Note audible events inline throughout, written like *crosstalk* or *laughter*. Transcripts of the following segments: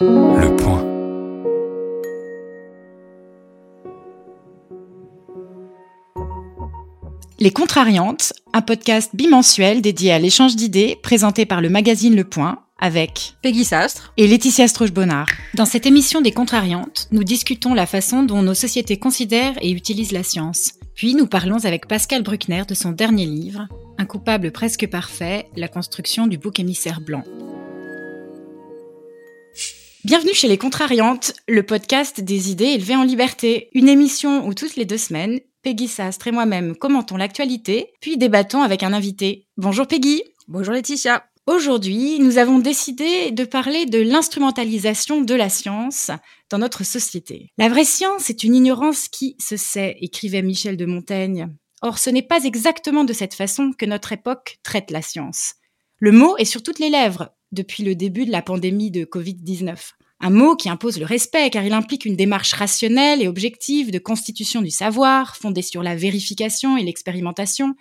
Le point. Les Contrariantes, un podcast bimensuel dédié à l'échange d'idées présenté par le magazine Le Point avec Peggy Sastre et Laetitia Stroche-Bonnard. Dans cette émission des Contrariantes, nous discutons la façon dont nos sociétés considèrent et utilisent la science. Puis nous parlons avec Pascal Bruckner de son dernier livre, Un coupable presque parfait, la construction du bouc émissaire blanc. Bienvenue chez Les Contrariantes, le podcast des idées élevées en liberté. Une émission où toutes les deux semaines, Peggy Sastre et moi-même commentons l'actualité, puis débattons avec un invité. Bonjour Peggy. Bonjour Laetitia. Aujourd'hui, nous avons décidé de parler de l'instrumentalisation de la science dans notre société. La vraie science est une ignorance qui se sait, écrivait Michel de Montaigne. Or, ce n'est pas exactement de cette façon que notre époque traite la science. Le mot est sur toutes les lèvres depuis le début de la pandémie de Covid-19. Un mot qui impose le respect car il implique une démarche rationnelle et objective de constitution du savoir, fondée sur la vérification et l'expérimentation,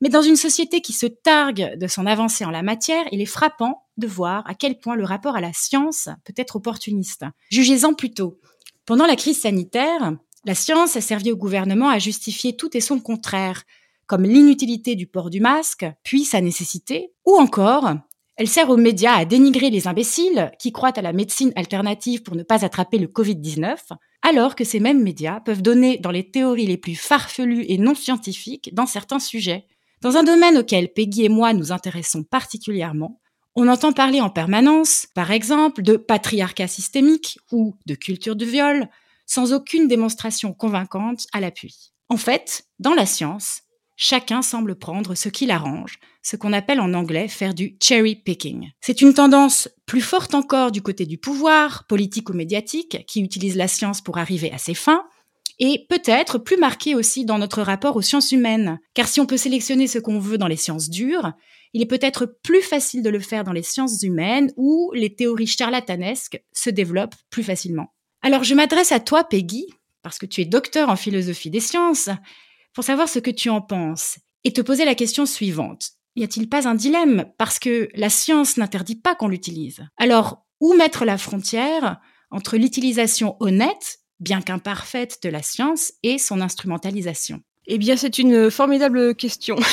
mais dans une société qui se targue de son avancée en la matière, il est frappant de voir à quel point le rapport à la science peut être opportuniste. Jugez-en plutôt. Pendant la crise sanitaire, la science a servi au gouvernement à justifier tout et son contraire, comme l'inutilité du port du masque, puis sa nécessité, ou encore elle sert aux médias à dénigrer les imbéciles qui croient à la médecine alternative pour ne pas attraper le Covid-19, alors que ces mêmes médias peuvent donner dans les théories les plus farfelues et non scientifiques dans certains sujets. Dans un domaine auquel Peggy et moi nous intéressons particulièrement, on entend parler en permanence, par exemple, de patriarcat systémique ou de culture du viol, sans aucune démonstration convaincante à l'appui. En fait, dans la science, chacun semble prendre ce qui l'arrange, ce qu'on appelle en anglais faire du cherry picking. C'est une tendance plus forte encore du côté du pouvoir, politique ou médiatique, qui utilise la science pour arriver à ses fins, et peut-être plus marqué aussi dans notre rapport aux sciences humaines. Car si on peut sélectionner ce qu'on veut dans les sciences dures, il est peut-être plus facile de le faire dans les sciences humaines où les théories charlatanesques se développent plus facilement. Alors je m'adresse à toi, Peggy, parce que tu es docteur en philosophie des sciences, pour savoir ce que tu en penses et te poser la question suivante. Y a-t-il pas un dilemme? Parce que la science n'interdit pas qu'on l'utilise. Alors, où mettre la frontière entre l'utilisation honnête bien qu'imparfaite, de la science et son instrumentalisation? Eh bien, c'est une formidable question. *laughs*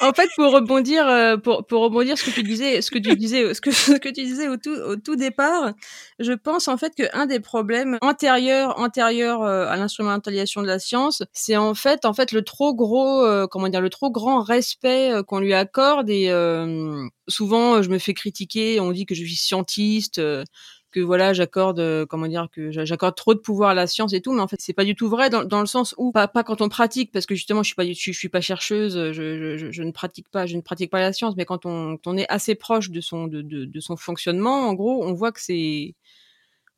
en fait, pour rebondir, euh, pour, pour rebondir ce que tu disais, ce que tu disais, ce que, *laughs* ce que tu disais au tout, au tout départ, je pense en fait qu'un des problèmes antérieurs, antérieurs euh, à l'instrumentalisation de la science, c'est en fait, en fait, le trop gros, euh, comment dire, le trop grand respect qu'on lui accorde et souvent, je me fais critiquer, on dit que je suis scientiste que voilà j'accorde euh, comment dire que j'accorde trop de pouvoir à la science et tout mais en fait c'est pas du tout vrai dans, le sens où pas, quand on pratique parce que justement je suis pas je, je suis pas chercheuse je, je, je, ne pratique pas je ne pratique pas la science mais quand on, on est assez proche de son de, de son fonctionnement en gros on voit que c'est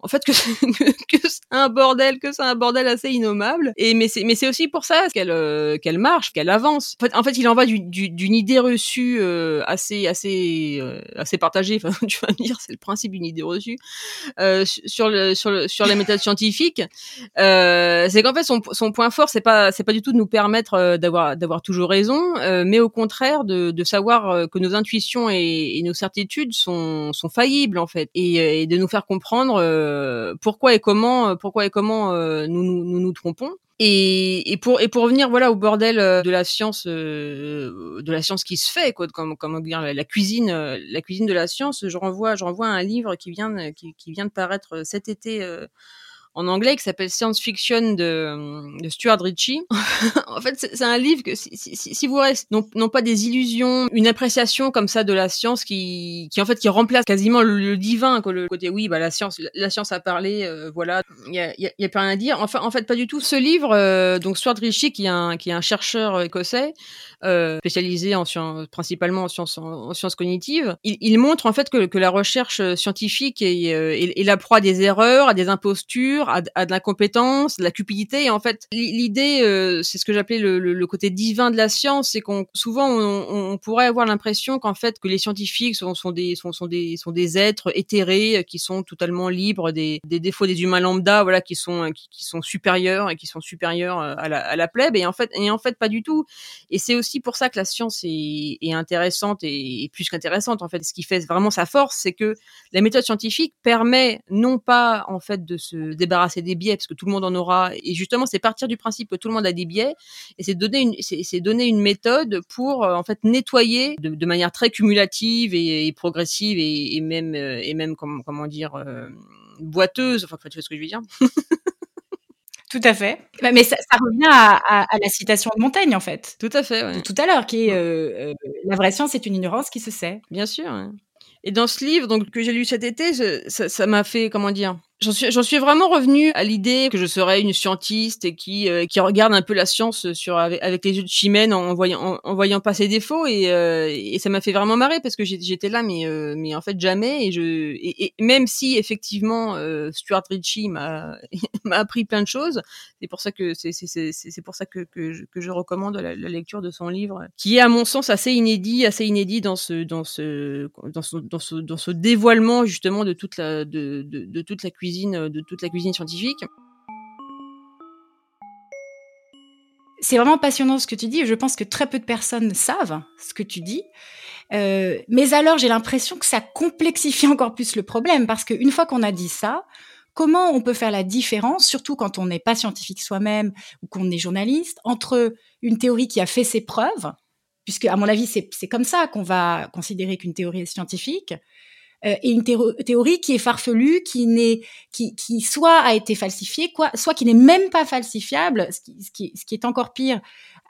en fait *laughs* que c'est un bordel, que c'est un bordel assez innommable. Et mais c'est mais c'est aussi pour ça qu'elle euh, qu'elle marche, qu'elle avance. En fait, en fait, il en va d'une du, idée reçue euh, assez assez euh, assez partagée. Enfin, *laughs* tu vas me dire, c'est le principe d'une idée reçue sur le sur le sur les méthodes scientifiques. c'est qu'en fait son son point fort, c'est pas c'est pas du tout de nous permettre d'avoir d'avoir toujours raison, mais au contraire de de savoir que nos intuitions et, nos certitudes sont sont faillibles en fait, et, et de nous faire comprendre euh, pourquoi et comment, euh, pourquoi et comment euh, nous, nous, nous, nous trompons. Et, et, pour et pour revenir voilà au bordel de la science de la science qui se fait quoi comme comme dire la, cuisine la cuisine de la science je renvoie je renvoie un livre qui vient qui, qui vient de paraître cet été en anglais qui s'appelle Science Fiction de, Stuart Ritchie. *laughs* en fait, c'est un livre que si, vous restez non, non, pas des illusions, une appréciation comme ça de la science qui, qui en fait qui remplace quasiment le, divin, quoi, le côté oui, bah la science, la science a parlé, euh, voilà, il y a, y, a, y a pas rien à dire. Enfin, en fait, pas du tout. Ce livre, euh, donc Stuart Ritchie, qui est un qui est un chercheur écossais, euh, spécialisé en sciences, principalement en sciences, en, sciences cognitives. Il, il, montre en fait que, que la recherche scientifique est, est, est, la proie des erreurs, à des impostures, à, à, de l'incompétence, de la cupidité. Et en fait, l'idée, euh, c'est ce que j'appelais le, le, côté divin de la science, c'est qu'on souvent on, on, pourrait avoir l'impression qu'en fait que les scientifiques sont, sont des sont, sont, des sont des êtres éthérés qui sont totalement libres des, des défauts des humains lambda, voilà, qui sont qui, qui sont supérieurs et qui sont supérieurs à la, à la plèbe. Et en fait, et en fait pas du tout. Et c'est aussi pour ça que la science est, intéressante et, plus qu'intéressante. En fait, ce qui fait vraiment sa force, c'est que la méthode scientifique permet non pas en fait de se débarrasser des biais parce que tout le monde en aura. Et justement c'est partir du principe que tout le monde a des biais et c'est donner une c'est donner une méthode pour euh, en fait nettoyer de, manière très cumulative et, progressive et, même euh, et même comment comment dire euh, boiteuse. Enfin tu vois ce que je veux dire? *laughs* Tout à fait. Bah, mais ça, revient à, la citation de Montaigne, en fait. Tout à fait. tout à l'heure, qui est la vraie science est une ignorance qui se sait. Bien sûr. Et dans ce livre donc que j'ai lu cet été, ça m'a fait comment dire J'en suis, j'en suis vraiment revenu à l'idée que je serais une scientiste et qui euh, qui regarde un peu la science sur avec, les yeux de chimène en voyant en, voyant pas ses défauts et, euh, et ça m'a fait vraiment marrer parce que j'étais là mais euh, mais en fait jamais et je et, même si effectivement Stuart Ritchie m'a *laughs* m'a appris plein de choses c'est pour ça que c'est c'est c'est pour ça que que je, recommande la, lecture de son livre qui est à mon sens assez inédit assez inédit dans ce dans ce dans ce dans ce, dévoilement justement de toute la de, de toute la cuisine euh, de toute la cuisine scientifique. C'est vraiment passionnant ce que tu dis. Je pense que très peu de personnes savent ce que tu dis. Euh, mais alors, j'ai l'impression que ça complexifie *laughs* encore plus le problème parce qu'une fois qu'on a dit ça, comment on peut faire la différence, surtout quand on n'est pas scientifique soi-même ou qu'on est journaliste, entre une théorie qui a fait ses preuves, puisque à mon avis c'est comme ça qu'on va considérer qu'une théorie est scientifique, euh, et une théorie qui est farfelue, qui n'est, qui, qui soit a été falsifiée, quoi, soit qui n'est même pas falsifiable, ce qui, ce qui, ce qui est encore pire.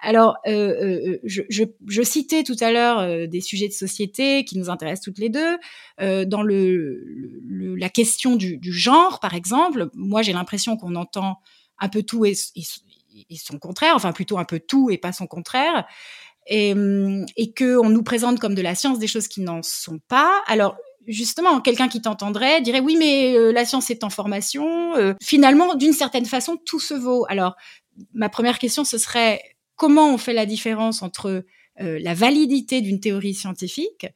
Alors, euh, euh, je, je, je, citais tout à l'heure des sujets de société qui nous intéressent toutes les deux. dans le, le, la question du, du, genre, par exemple, moi j'ai l'impression qu'on entend un peu tout et, son contraire, enfin plutôt un peu tout et pas son contraire. Et, et qu'on nous présente comme de la science des choses qui n'en sont pas. Alors, justement, quelqu'un qui t'entendrait dirait oui, mais euh, la science est en formation. Euh, finalement, d'une certaine façon, tout se vaut. Alors, ma première question, ce serait comment on fait la différence entre euh, la validité d'une théorie scientifique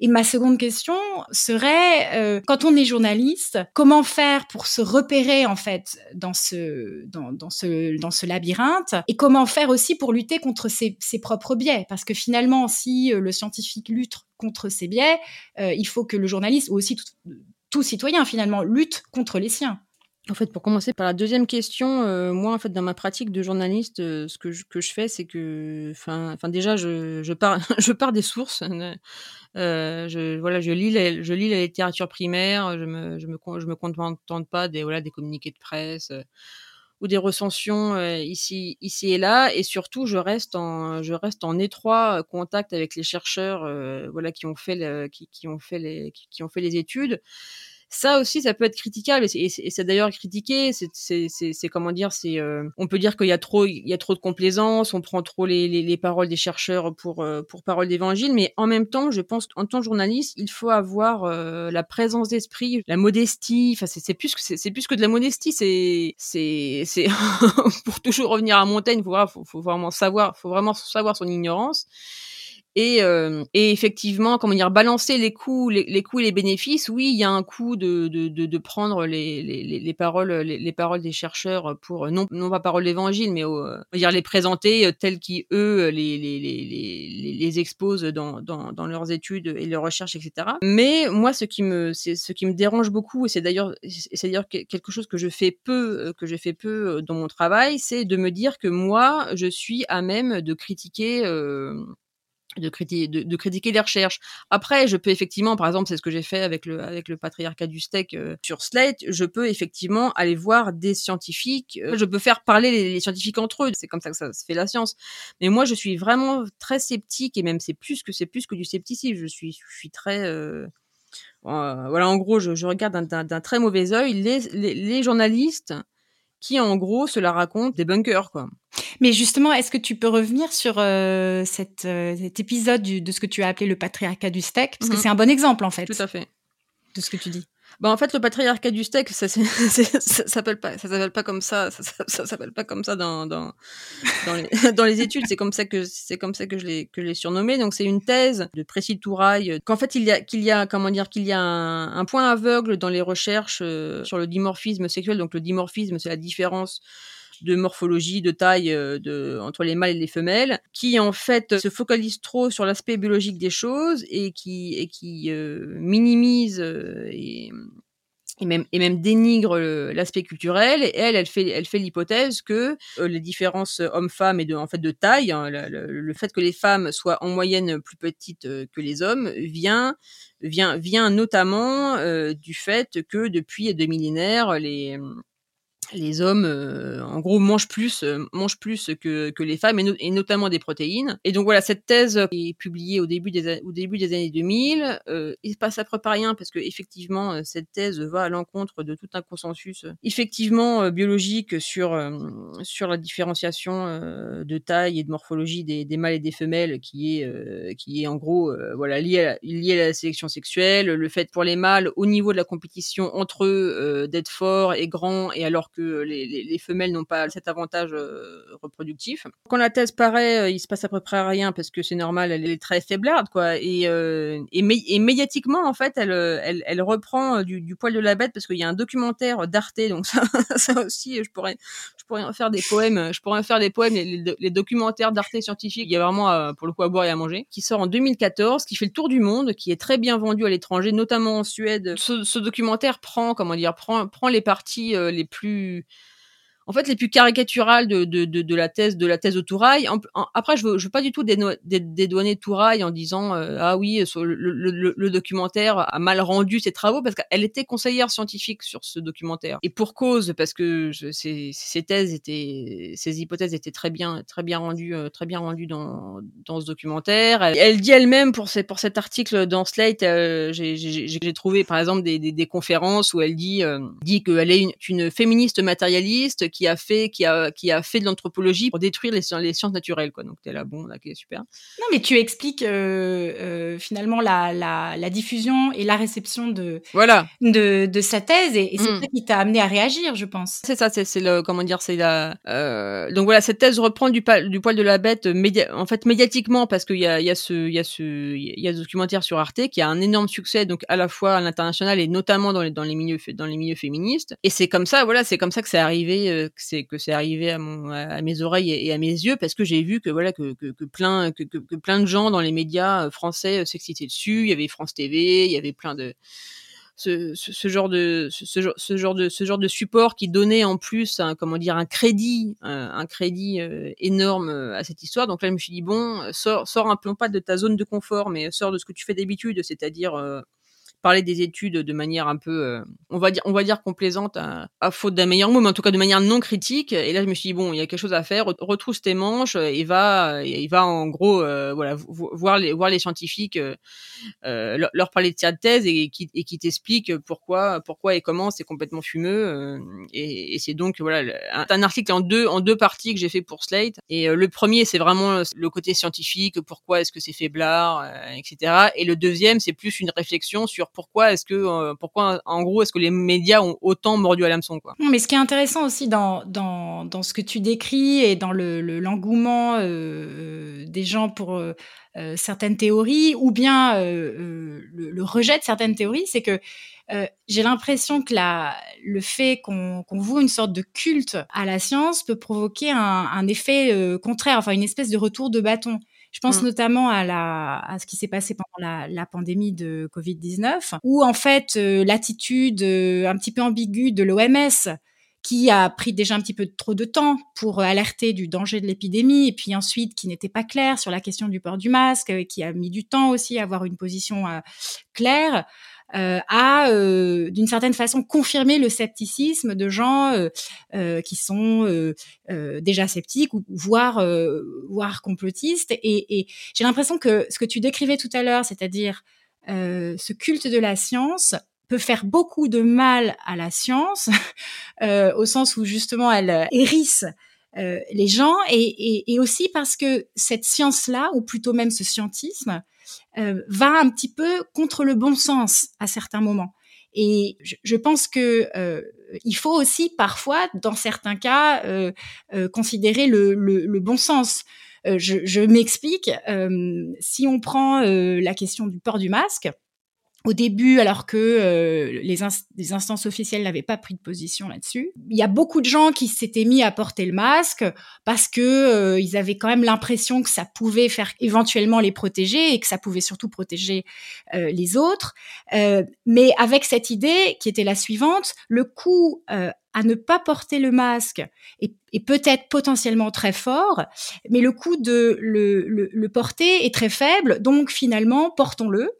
et ma seconde question serait, euh, quand on est journaliste, comment faire pour se repérer en fait dans ce dans, ce dans ce labyrinthe et comment faire aussi pour lutter contre ses, ses propres biais? Parce que finalement, si euh, le scientifique lutte contre ses biais, euh, il faut que le journaliste ou aussi tout, tout citoyen finalement lutte contre les siens. En fait, pour commencer par la deuxième question, euh, moi, en fait, dans ma pratique de journaliste, euh, ce que je, que je fais, c'est que, enfin, déjà, je, je pars, *laughs* je pars des sources. Euh, je, voilà, je lis, la, je lis la littérature primaire. Je me, je me, je me contente pas des, voilà, des communiqués de presse ou des recensions ici, ici et là. Et surtout, je reste en, je reste en étroit contact avec les chercheurs, voilà, qui ont fait, qui, qui ont fait les, qui ont fait les études ça aussi, ça peut être critiquable et c'est d'ailleurs critiqué. C'est comment dire, c'est euh, on peut dire qu'il y a trop, il y a trop de complaisance, on prend trop les, les, les paroles des chercheurs pour euh, pour parole d'évangile, mais en même temps, je pense qu'en tant que journaliste, il faut avoir euh, la présence d'esprit, la modestie. Enfin, c'est plus que c'est plus que de la modestie, c'est c'est c'est *laughs* pour toujours revenir à Montaigne, faut, faut, faut vraiment savoir, faut vraiment savoir son ignorance. Et, euh, et, effectivement, comment dire, balancer les coûts, les, les, coûts et les bénéfices. Oui, il y a un coût de, de, de, de prendre les, les, les paroles, les, paroles des chercheurs pour non, non pas paroles d'évangile, mais euh, dire les présenter euh, telles qu'ils eux les, les, exposent dans, dans, dans, leurs études et leurs recherches, etc. Mais moi, ce qui me, ce qui me dérange beaucoup, et c'est d'ailleurs, c'est d'ailleurs quelque chose que je fais peu, que je fais peu dans mon travail, c'est de me dire que moi, je suis à même de critiquer. Euh, de, critiquer, de, critiquer les recherches. Après, je peux effectivement, par exemple, c'est ce que j'ai fait avec le, avec le patriarcat du steak euh, sur Slate, je peux effectivement aller voir des scientifiques, euh, je peux faire parler les, scientifiques entre eux, c'est comme ça que ça se fait la science. Mais moi, je suis vraiment très sceptique, et même c'est plus que c'est plus que du scepticisme, je suis, je suis très... Euh, voilà, en gros, je, je regarde d'un très mauvais œil les, les, les journalistes qui en gros se la racontent des bunkers quoi. Mais justement, est-ce que tu peux revenir sur euh, cette, euh, cet épisode du, de ce que tu as appelé le patriarcat du steak? Parce que mmh c'est un bon exemple, en fait. Tout à fait. De ce que tu dis. Bah en fait le patriarcat du steak ça *laughs* ça s'appelle pas ça s'appelle pas comme ça ça, ça, s'appelle pas comme ça dans dans dans les, *laughs* dans les études. C'est comme ça que c'est comme ça que je l'ai que je l'ai surnommé. Donc c'est une thèse de Précis Touraille qu'en fait il y a qu'il y a comment dire qu'il y a un, un, point aveugle dans les recherches euh, sur le dimorphisme sexuel. Donc le dimorphisme c'est la différence de morphologie, de taille euh, entre les mâles et les femelles, qui en fait se focalise trop sur l'aspect biologique des choses et qui, et qui euh, minimise euh, et, même, dénigre l'aspect culturel. Et elle, elle fait, l'hypothèse que les différences hommes-femmes et de, en fait, de taille, hein, le, fait que les femmes soient en moyenne plus petites que les hommes, vient, notamment du fait que depuis deux millénaires, les, les hommes, euh, en gros, mangent plus, euh, mangent plus que, que les femmes, et, notamment des protéines. Et donc voilà, cette thèse est publiée au début des, au début des années 2000. Euh, il se passe après pas rien parce que effectivement, cette thèse va à l'encontre de tout un consensus effectivement biologique sur sur la différenciation de taille et de morphologie des, des, mâles et des femelles, qui est qui est en gros voilà lié à, lié à la sélection sexuelle, le fait pour les mâles au niveau de la compétition entre eux d'être forts et grands, et alors que les, les, femelles n'ont pas cet avantage euh, reproductif. Quand la thèse paraît, euh, il se passe à peu près rien parce que c'est normal, elle est très faiblarde, quoi. Et, euh, médiatiquement, en fait, elle, reprend du, poil de la bête parce qu'il y a un documentaire d'Arte, donc ça, *laughs* ça, aussi, je pourrais, je pourrais en faire des poèmes, je pourrais en faire des poèmes, les, documentaires d'Arte scientifique, il y a vraiment, pour le coup, à boire et à manger, qui sort en 2014, qui fait le tour du monde, qui est très bien vendu à l'étranger, notamment en Suède. Ce, documentaire prend, comment dire, prend les parties les plus to en fait les plus caricaturales de, de, de, la thèse de la thèse de Touraille. après, je veux, je veux pas du tout dédouaner Touraille en disant euh, ah oui le, documentaire a mal rendu ses travaux parce qu'elle était conseillère scientifique sur ce documentaire et pour cause parce que ces, ces thèses étaient ces hypothèses étaient très bien très bien rendues euh, très bien rendues dans, dans ce documentaire. Elle, dit elle-même pour pour cet article dans Slate, euh, j'ai trouvé par exemple des, conférences où elle dit dit qu'elle est une, féministe matérialiste a fait, qui a, qui a fait de l'anthropologie pour détruire les, les, sciences naturelles, quoi. Donc t'es là, bon, ok, super. Non, mais tu expliques euh, euh, finalement la, la, la, diffusion et la réception de, voilà. de, de sa thèse, et, c'est mm. ça qui t'a amené à réagir, je pense. C'est ça, c'est le, comment dire, c'est la. Euh, donc voilà, cette thèse reprend du, du poil de la bête, média, en fait médiatiquement, parce qu'il y a, y a ce, il y a ce, il y a ce documentaire sur Arte qui a un énorme succès, donc à la fois à l'international et notamment dans les, dans les milieux, dans les milieux féministes. Et c'est comme ça, voilà, c'est comme ça que c'est arrivé, que c'est que c'est arrivé à mes oreilles et à mes yeux parce que j'ai vu que voilà que, plein de gens dans les médias euh, français euh, s'excitaient dessus. Il y avait France TV, il y avait plein de ce, genre de support qui donnait en plus un, comment dire un crédit un, crédit euh, énorme à cette histoire donc là je me suis dit bon sors sors un peu pas de ta zone de confort mais sors de ce que tu fais d'habitude c'est-à-dire parler des études de manière un peu, euh, on va dire, on va dire complaisante à, faute d'un meilleur mot, mais en tout cas de manière non critique. Et là, je me suis dit bon, il y a quelque chose à faire. Retrousse tes manches et va, et va en gros, euh, voilà, voir les, voir les scientifiques, euh, leur, parler de de thèse et qui, et qui t'explique pourquoi, pourquoi et comment c'est complètement fumeux. et, et c'est donc voilà, un, un, article en deux, en deux parties que j'ai fait pour Slate. Et le premier, c'est vraiment le côté scientifique, pourquoi est-ce que c'est faiblard, etc. Et le deuxième, c'est plus une réflexion sur pourquoi est-ce que euh, pourquoi en gros est-ce que les médias ont autant mordu à l'hameçon quoi. Mais ce qui est intéressant aussi dans dans, dans ce que tu décris et dans le l'engouement euh, des gens pour euh, certaines théories ou bien le, le, rejet de certaines théories, c'est que j'ai l'impression que la, le fait qu'on qu voue une sorte de culte à la science peut provoquer un, un effet contraire, enfin une espèce de retour de bâton. Je pense mmh. notamment à, la, à ce qui s'est passé pendant la, la pandémie de Covid-19, où en fait euh, l'attitude euh, un petit peu ambiguë de l'OMS, qui a pris déjà un petit peu trop de temps pour alerter du danger de l'épidémie, et puis ensuite qui n'était pas clair sur la question du port du masque, qui a mis du temps aussi à avoir une position euh, claire euh, a euh, d'une certaine façon confirmé le scepticisme de gens euh, euh qui sont euh, déjà sceptiques ou voire voire complotistes. Et, et j'ai l'impression que ce que tu décrivais tout à l'heure, c'est-à-dire ce culte de la science, peut faire beaucoup de mal à la science, *laughs* au sens où justement elle hérisse euh, les gens et, et, et, aussi parce que cette science-là, ou plutôt même ce scientisme, va un petit peu contre le bon sens à certains moments. Et je, pense que il faut aussi parfois, dans certains cas, considérer le, bon sens. je, je m'explique. si on prend la question du port du masque, au début, alors que euh, les, instances officielles n'avaient pas pris de position là-dessus. Il y a beaucoup de gens qui s'étaient mis à porter le masque parce que euh, ils avaient quand même l'impression que ça pouvait faire éventuellement les protéger et que ça pouvait surtout protéger euh, les autres. mais avec cette idée qui était la suivante, le coût à ne pas porter le masque est, peut-être potentiellement très fort, mais le coût de le, le porter est très faible, donc finalement, portons-le.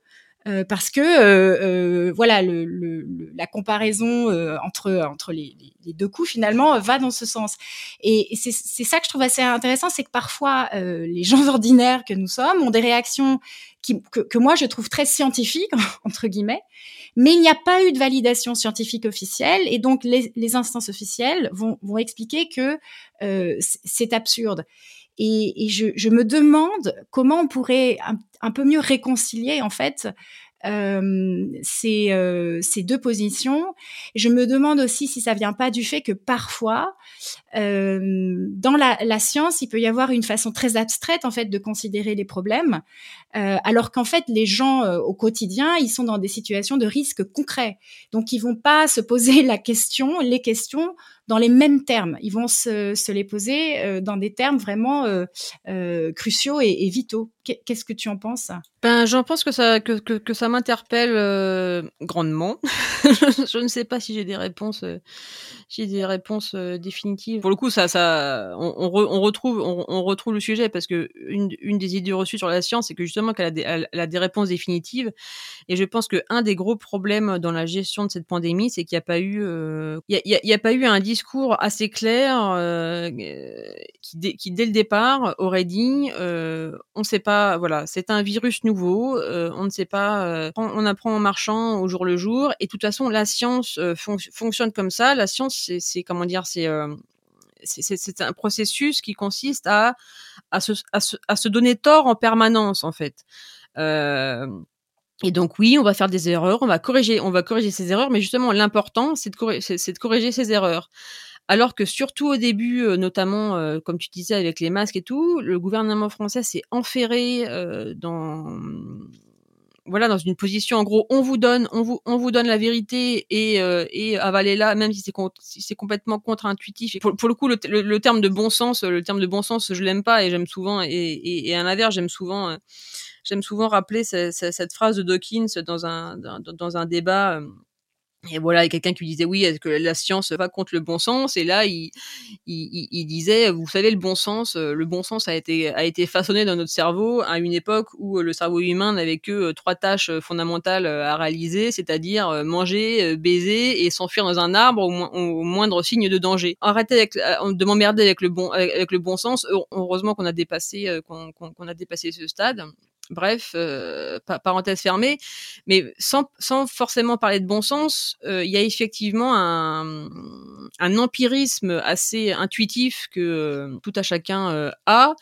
Euh, parce que euh, euh, voilà le, le, la comparaison entre entre les, deux coups finalement va dans ce sens. Et, c'est ça que je trouve assez intéressant c'est que parfois les gens *laughs* ordinaires que nous sommes ont des réactions qui, que, que, moi je trouve très scientifiques *laughs* entre guillemets mais il n'y a pas eu de validation scientifique officielle. Et donc les, les instances officielles vont, vont expliquer que c'est absurde et, et je, je, me demande comment on pourrait un, peu mieux réconcilier en fait euh, ces, euh, ces, deux positions. Je me demande aussi si ça vient pas du fait que parfois, euh, dans la, la, science, il peut y avoir une façon très abstraite en fait de considérer les problèmes, euh, alors qu'en fait les gens euh, au quotidien, ils sont dans des situations de risque concret. Donc ils vont pas se poser *laughs* la question, les questions dans les mêmes termes. Ils vont se, les poser euh, dans des termes vraiment cruciaux et, vitaux. Qu'est-ce que tu en penses Ben, j'en pense que ça que, ça m'interpelle grandement. *laughs* je ne sais pas si j'ai des réponses j'ai des réponses définitives. Pour le coup, ça, ça, on, retrouve, on, retrouve le sujet parce que une, des idées reçues sur la science, c'est que justement qu'elle a, des, elle a des réponses définitives. Et je pense que un des gros problèmes dans la gestion de cette pandémie, c'est qu'il n'y a pas eu, il y, a, pas eu un discours assez clair qui, qui, dès le départ, aurait dit, on ne sait pas, voilà, c'est un virus nouveau, on ne sait pas, on apprend en marchant au jour le jour. Et de toute façon, la science fonctionne comme ça. La science c'est comment dire, euh, c'est c'est un processus qui consiste à à se, à se, à se donner tort en permanence en fait. Euh, et donc oui, on va faire des erreurs, on va corriger, on va corriger ces erreurs, mais justement l'important c'est de, corriger, de corriger ces erreurs. Alors que surtout au début, euh, notamment comme tu disais avec les masques et tout, le gouvernement français s'est enferré dans voilà dans une position en gros on vous donne on vous on vous donne la vérité et euh, et avalez-la même si c'est si c'est complètement contre-intuitif pour, le coup le, le, terme de bon sens le terme de bon sens je l'aime pas et j'aime souvent et, et, et à l'inverse j'aime souvent euh, j'aime souvent rappeler cette, phrase de Dawkins dans un dans, dans un débat euh, et voilà, quelqu'un qui disait oui, est-ce que la science va contre le bon sens? Et là, il, il, disait, vous savez, le bon sens, euh, le bon sens a été a été façonné dans notre cerveau à une époque où euh, le cerveau humain n'avait que trois tâches fondamentales à réaliser, c'est-à-dire manger, baiser et s'enfuir dans un arbre au, au, moindre signe de danger. Arrêtez avec, de m'emmerder avec le bon avec le bon sens. Heureusement qu'on a dépassé qu'on a dépassé ce stade. Bref, euh, parenthèse fermée, mais sans, sans forcément parler de bon sens, euh, il y a effectivement un, un empirisme assez intuitif que euh, tout à chacun a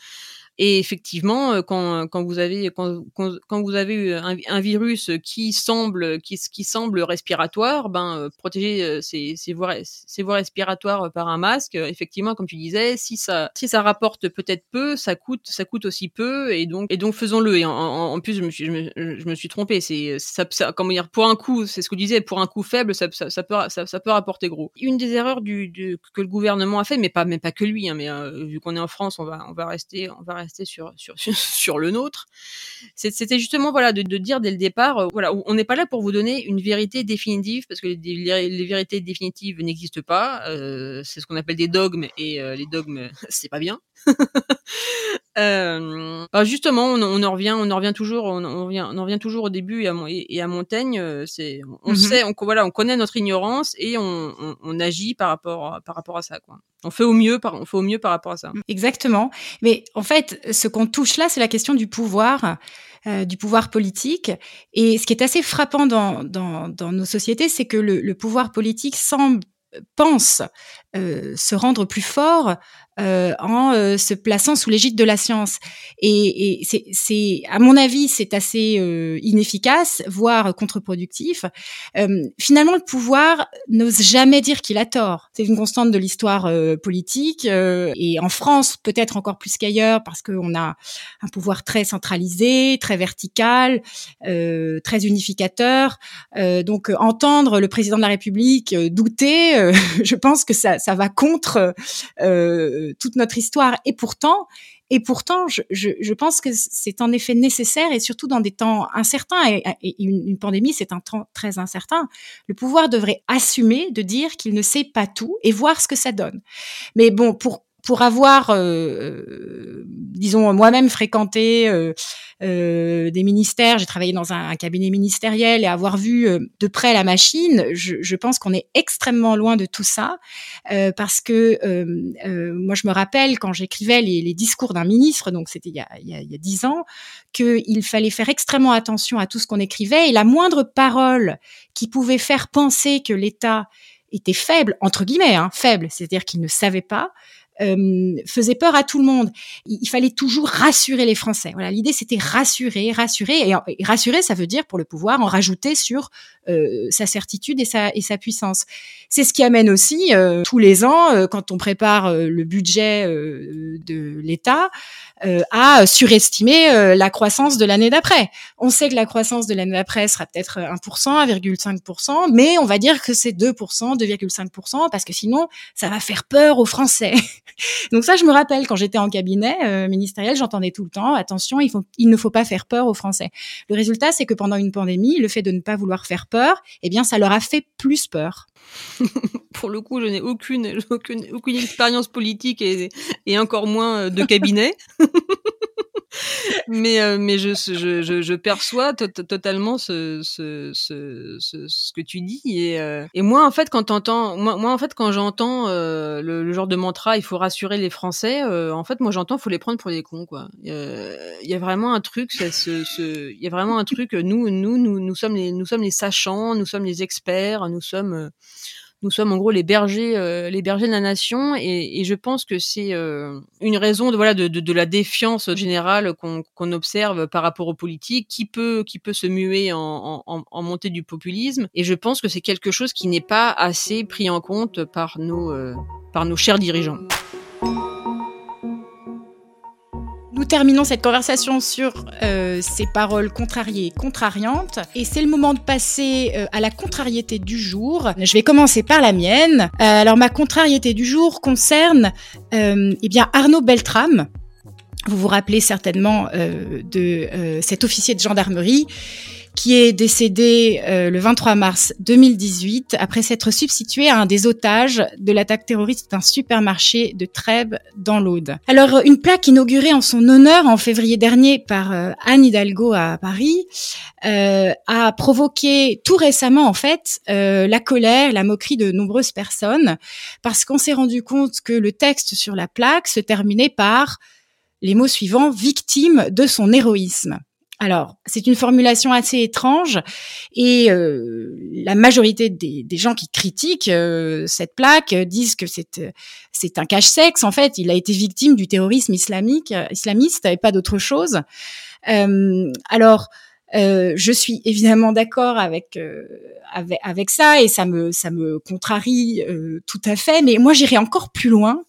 et effectivement, euh, quand, quand vous avez quand, quand, vous avez un, un, virus qui semble qui, qui semble respiratoire, ben euh, protéger euh, ses, ses, voies, ses voies respiratoires par un masque, effectivement, comme tu disais, si ça si ça rapporte peut-être peu, ça coûte ça coûte aussi peu et donc et donc faisons-le. Et en, en, plus, je me suis je me, je me suis trompé. C'est ça, ça, comment dire pour un coup, c'est ce que je disais, pour un coup faible, ça, ça, ça peut ça, peut rapporter gros. Une des erreurs du, du, que le gouvernement a fait, mais pas mais pas que lui, hein, mais vu qu'on est en France, on va on va rester on va rester *laughs* sur le nôtre. C'était justement voilà de, dire dès le départ, euh, voilà, on n'est pas là pour vous donner une vérité définitive parce que les, les, vérités définitives n'existent pas. Euh, c'est ce qu'on appelle des dogmes et euh, les dogmes *laughs* c'est pas bien. *laughs* euh, bah, justement, on, on, en revient, on en revient toujours, on, on, revient, on en revient toujours au début et à, et à Montaigne. Euh, c'est, on mm-hmm. sait, on, voilà, on connaît notre ignorance et on, on, agit par rapport, par rapport à ça, quoi. On fait au mieux, par, on fait au mieux par rapport à ça. Exactement. Mais en fait, ce qu'on touche là, c'est la question du pouvoir. Euh, du pouvoir politique. Et ce qui est assez frappant dans, dans, dans nos sociétés, c'est que le, le pouvoir politique semble pense se rendre plus fort euh, en euh, se plaçant sous l'égide de la science. Et, et c'est, à mon avis, c'est assez euh, inefficace, voire contre-productif. finalement, le pouvoir n'ose jamais dire qu'il a tort. C'est une constante de l'histoire politique. et en France, peut-être encore plus qu'ailleurs, parce qu'on a un pouvoir très centralisé, très vertical, très unificateur. donc, entendre le président de la République douter, *laughs* je pense que ça, ça va contre toute notre histoire. Et pourtant, et pourtant, je, je, je pense que c'est en effet nécessaire, et surtout dans des temps incertains, et, une, une, pandémie, c'est un temps très incertain, le pouvoir devrait assumer de dire qu'il ne sait pas tout et voir ce que ça donne. Mais bon, pour pour avoir, euh, euh, disons, moi-même fréquenté euh, des ministères, j'ai travaillé dans un, cabinet ministériel et avoir vu de près la machine, je, pense qu'on est extrêmement loin de tout ça, parce que moi je me rappelle quand j'écrivais les, les, discours d'un ministre, donc c'était il y a dix ans, qu'il fallait faire extrêmement attention à tout ce qu'on écrivait et la moindre parole qui pouvait faire penser que l'État était faible, entre guillemets, hein, faible, c'est-à-dire qu'il ne savait pas, euh, faisait peur à tout le monde. Il, fallait toujours rassurer les Français. Voilà, l'idée c'était rassurer, rassurer, et, rassurer, ça veut dire pour le pouvoir en rajouter sur euh, sa certitude et sa, et sa puissance. C'est ce qui amène aussi euh, tous les ans, euh, quand on prépare le budget de l'État, à surestimer la croissance de l'année d'après. On sait que la croissance de l'année d'après sera peut-être 1%, 1,5%, mais on va dire que c'est 2%, 2,5%, parce que sinon, ça va faire peur aux Français. *laughs* Donc ça, je me rappelle quand j'étais en cabinet euh, ministériel, j'entendais tout le temps attention, il, faut, il ne faut pas faire peur aux Français. Le résultat, c'est que pendant une pandémie, le fait de ne pas vouloir faire peur, eh bien, ça leur a fait plus peur. *laughs* Pour le coup, je n'ai *laughs* aucune, expérience politique et, et encore moins euh, de cabinet. *laughs* mais euh, mais je, je, je, perçois totalement ce, ce, ce, ce, que tu dis et, euh, et moi en fait quand t'entends moi, moi en fait quand j'entends euh, le, genre de mantra il faut rassurer les Français en fait moi j'entends faut les prendre pour des cons quoi. Il y a vraiment un truc il ce, y a vraiment un truc nous nous nous nous sommes les nous sommes les sachants nous sommes les experts nous sommes nous sommes en gros les bergers, euh, les bergers de la nation, et, et je pense que c'est euh, une raison de voilà de, de, de la défiance générale qu'on observe par rapport aux politiques, qui peut qui peut se muer en, en, en montée du populisme, et je pense que c'est quelque chose qui n'est pas assez pris en compte par nos euh, par nos chers dirigeants. Terminons cette conversation sur euh, ces paroles contrariées et contrariantes. Et c'est le moment de passer euh, à la contrariété du jour. Je vais commencer par la mienne. Euh, alors ma contrariété du jour concerne eh bien Arnaud Beltrame. Vous vous rappelez certainement de cet officier de gendarmerie qui est décédé euh, le 23 mars 2018 après s'être substitué à un des otages de l'attaque terroriste d'un supermarché de Trèbes dans l'Aude. Alors une plaque inaugurée en son honneur en février dernier par euh, Anne Hidalgo à Paris euh, a provoqué tout récemment en fait la colère, la moquerie de nombreuses personnes parce qu'on s'est rendu compte que le texte sur la plaque se terminait par les mots suivants victime de son héroïsme. Alors, c'est une formulation assez étrange et euh, la majorité des, gens qui critiquent euh, cette plaque disent que c'est c'est un cache-sexe. En fait, il a été victime du terrorisme islamique, islamiste et pas d'autre chose. Euh, je suis évidemment d'accord avec, avec, avec ça et ça me ça me contrarie tout à fait. Mais moi, j'irai encore plus loin.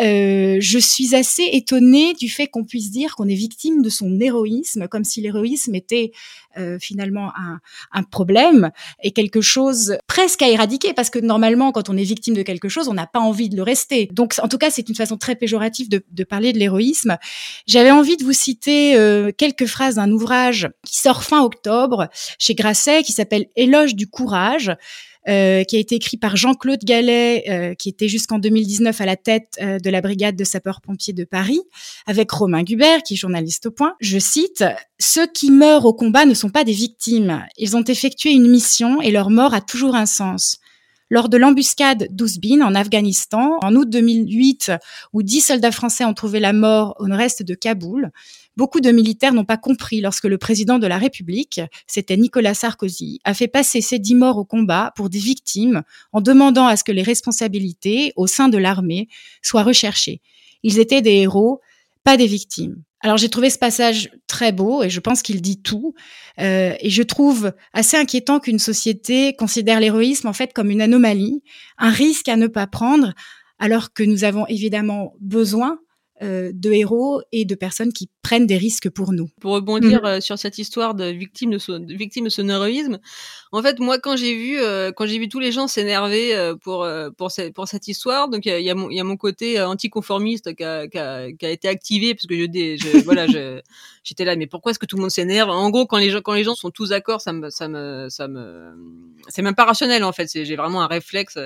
Euh, je suis assez étonnée du fait qu'on puisse dire qu'on est victime de son héroïsme, comme si l'héroïsme était euh, finalement un, un, problème et quelque chose presque à éradiquer, parce que normalement, quand on est victime de quelque chose, on n'a pas envie de le rester. Donc, en tout cas, c'est une façon très péjorative de, de parler de l'héroïsme. J'avais envie de vous citer euh, quelques phrases d'un ouvrage sort fin octobre chez Grasset, qui s'appelle Éloge du courage. Euh, qui a été écrit par Jean-Claude Gallet, euh, qui était jusqu'en 2019 à la tête euh, de la brigade de sapeurs-pompiers de Paris, avec Romain Gubert, qui est journaliste au point. Je cite, Ceux qui meurent au combat ne sont pas des victimes. Ils ont effectué une mission et leur mort a toujours un sens lors de l'embuscade d'Ouzbin en Afghanistan en août 2008, où dix soldats français ont trouvé la mort au nord-est de Kaboul. Beaucoup de militaires n'ont pas compris lorsque le président de la République, c'était Nicolas Sarkozy, a fait passer ces dix morts au combat pour des victimes en demandant à ce que les responsabilités au sein de l'armée soient recherchées. Ils étaient des héros, pas des victimes. Alors j'ai trouvé ce passage très beau et je pense qu'il dit tout. Euh, et je trouve assez inquiétant qu'une société considère l'héroïsme en fait comme une anomalie, un risque à ne pas prendre, alors que nous avons évidemment besoin de héros et de personnes qui prennent des risques pour nous. Pour rebondir mm. euh, sur cette histoire de victime de, victime de son héroïsme, en fait, moi, quand j'ai vu, euh, quand j'ai vu tous les gens s'énerver pour pour, pour cette histoire, donc il y, y, a mon y a mon côté anticonformiste qui a, qui, a, qui a été activé parce que je, je *laughs* voilà, j'étais là, mais pourquoi est-ce que tout le monde s'énerve? En gros, quand les gens quand les gens sont tous d'accord, ça me ça me ça me c'est même pas rationnel en fait. J'ai vraiment un réflexe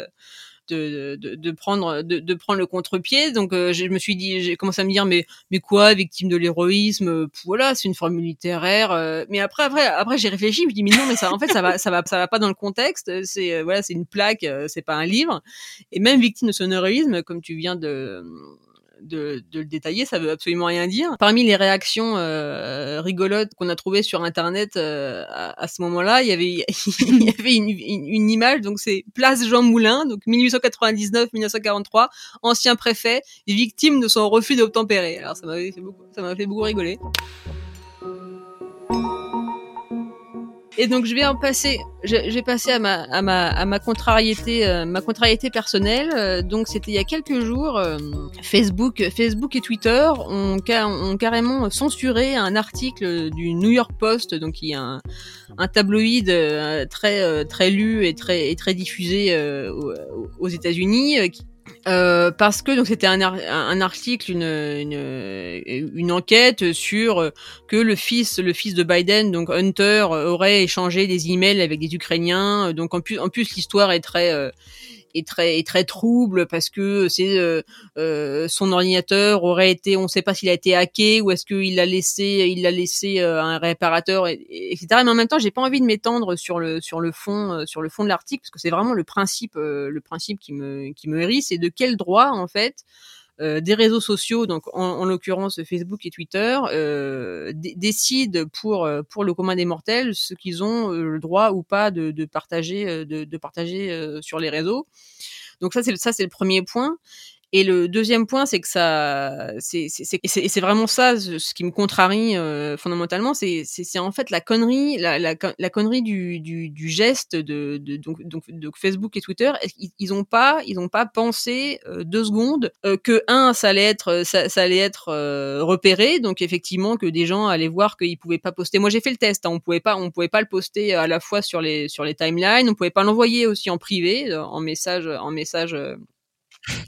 de, de, de prendre de, de, prendre le contre-pied. Donc euh, je me suis dit, j'ai commencé à me dire mais mais quoi, victime de l'héroïsme, voilà, c'est une formule littéraire. Euh. mais après après après j'ai réfléchi, je me dis mais non mais ça en fait ça va ça va ça va pas dans le contexte. C'est euh, voilà c'est une plaque, c'est pas un livre. Et même victime de son héroïsme, comme tu viens de de, le détailler, ça veut absolument rien dire. Parmi les réactions euh, rigolotes qu'on a trouvées sur internet euh, à, ce moment-là, il y avait *laughs* il y avait une, image, donc c'est Place Jean Moulin, donc 1899-1943, ancien préfet, victime de son refus d'obtempérer. Alors ça m'avait fait beaucoup, ça m'a fait beaucoup rigoler. Et donc je vais en passer, je, vais passer à ma à ma à ma contrariété euh, ma contrariété personnelle. Euh, donc c'était il y a quelques jours, euh, Facebook Facebook et Twitter ont, ont carrément censuré un article du New York Post, donc qui est un, un tabloïd très très lu et très et très diffusé aux, aux États-Unis euh, parce que donc c'était un, article, une, une, une, enquête sur euh, que le fils, le fils de Biden, donc Hunter, aurait échangé des emails avec des Ukrainiens. Donc en plus, en plus l'histoire est très euh, est très est très trouble parce que c'est euh, euh, son ordinateur aurait été, on ne sait pas s'il a été hacké ou est-ce qu'il l'a laissé, il l'a laissé euh, un réparateur, et, etc. Mais en même temps, j'ai pas envie de m'étendre sur le sur le fond sur le fond de l'article parce que c'est vraiment le principe le principe qui me qui me hérisse et de quel droit en fait des réseaux sociaux, donc en, l'occurrence Facebook et Twitter, euh, décident pour euh, pour le commun des mortels ce qu'ils ont le droit ou pas de, de partager de, de partager sur les réseaux. Donc ça c'est ça c'est le premier point. Et le deuxième point, c'est que ça, c'est c'est vraiment ça ce qui me contrarie euh, fondamentalement, c'est c'est en fait la connerie, la, la, la connerie du, du, du, geste de, de donc, donc de Facebook et Twitter. Ils, ils ont pas ils ont pas pensé euh, deux secondes euh, que un ça allait être ça, ça allait être repéré, donc effectivement que des gens allaient voir qu'ils pouvaient pas poster. Moi j'ai fait le test, hein, on pouvait pas on pouvait pas le poster à la fois sur les sur les timelines, on pouvait pas l'envoyer aussi en privé en message en message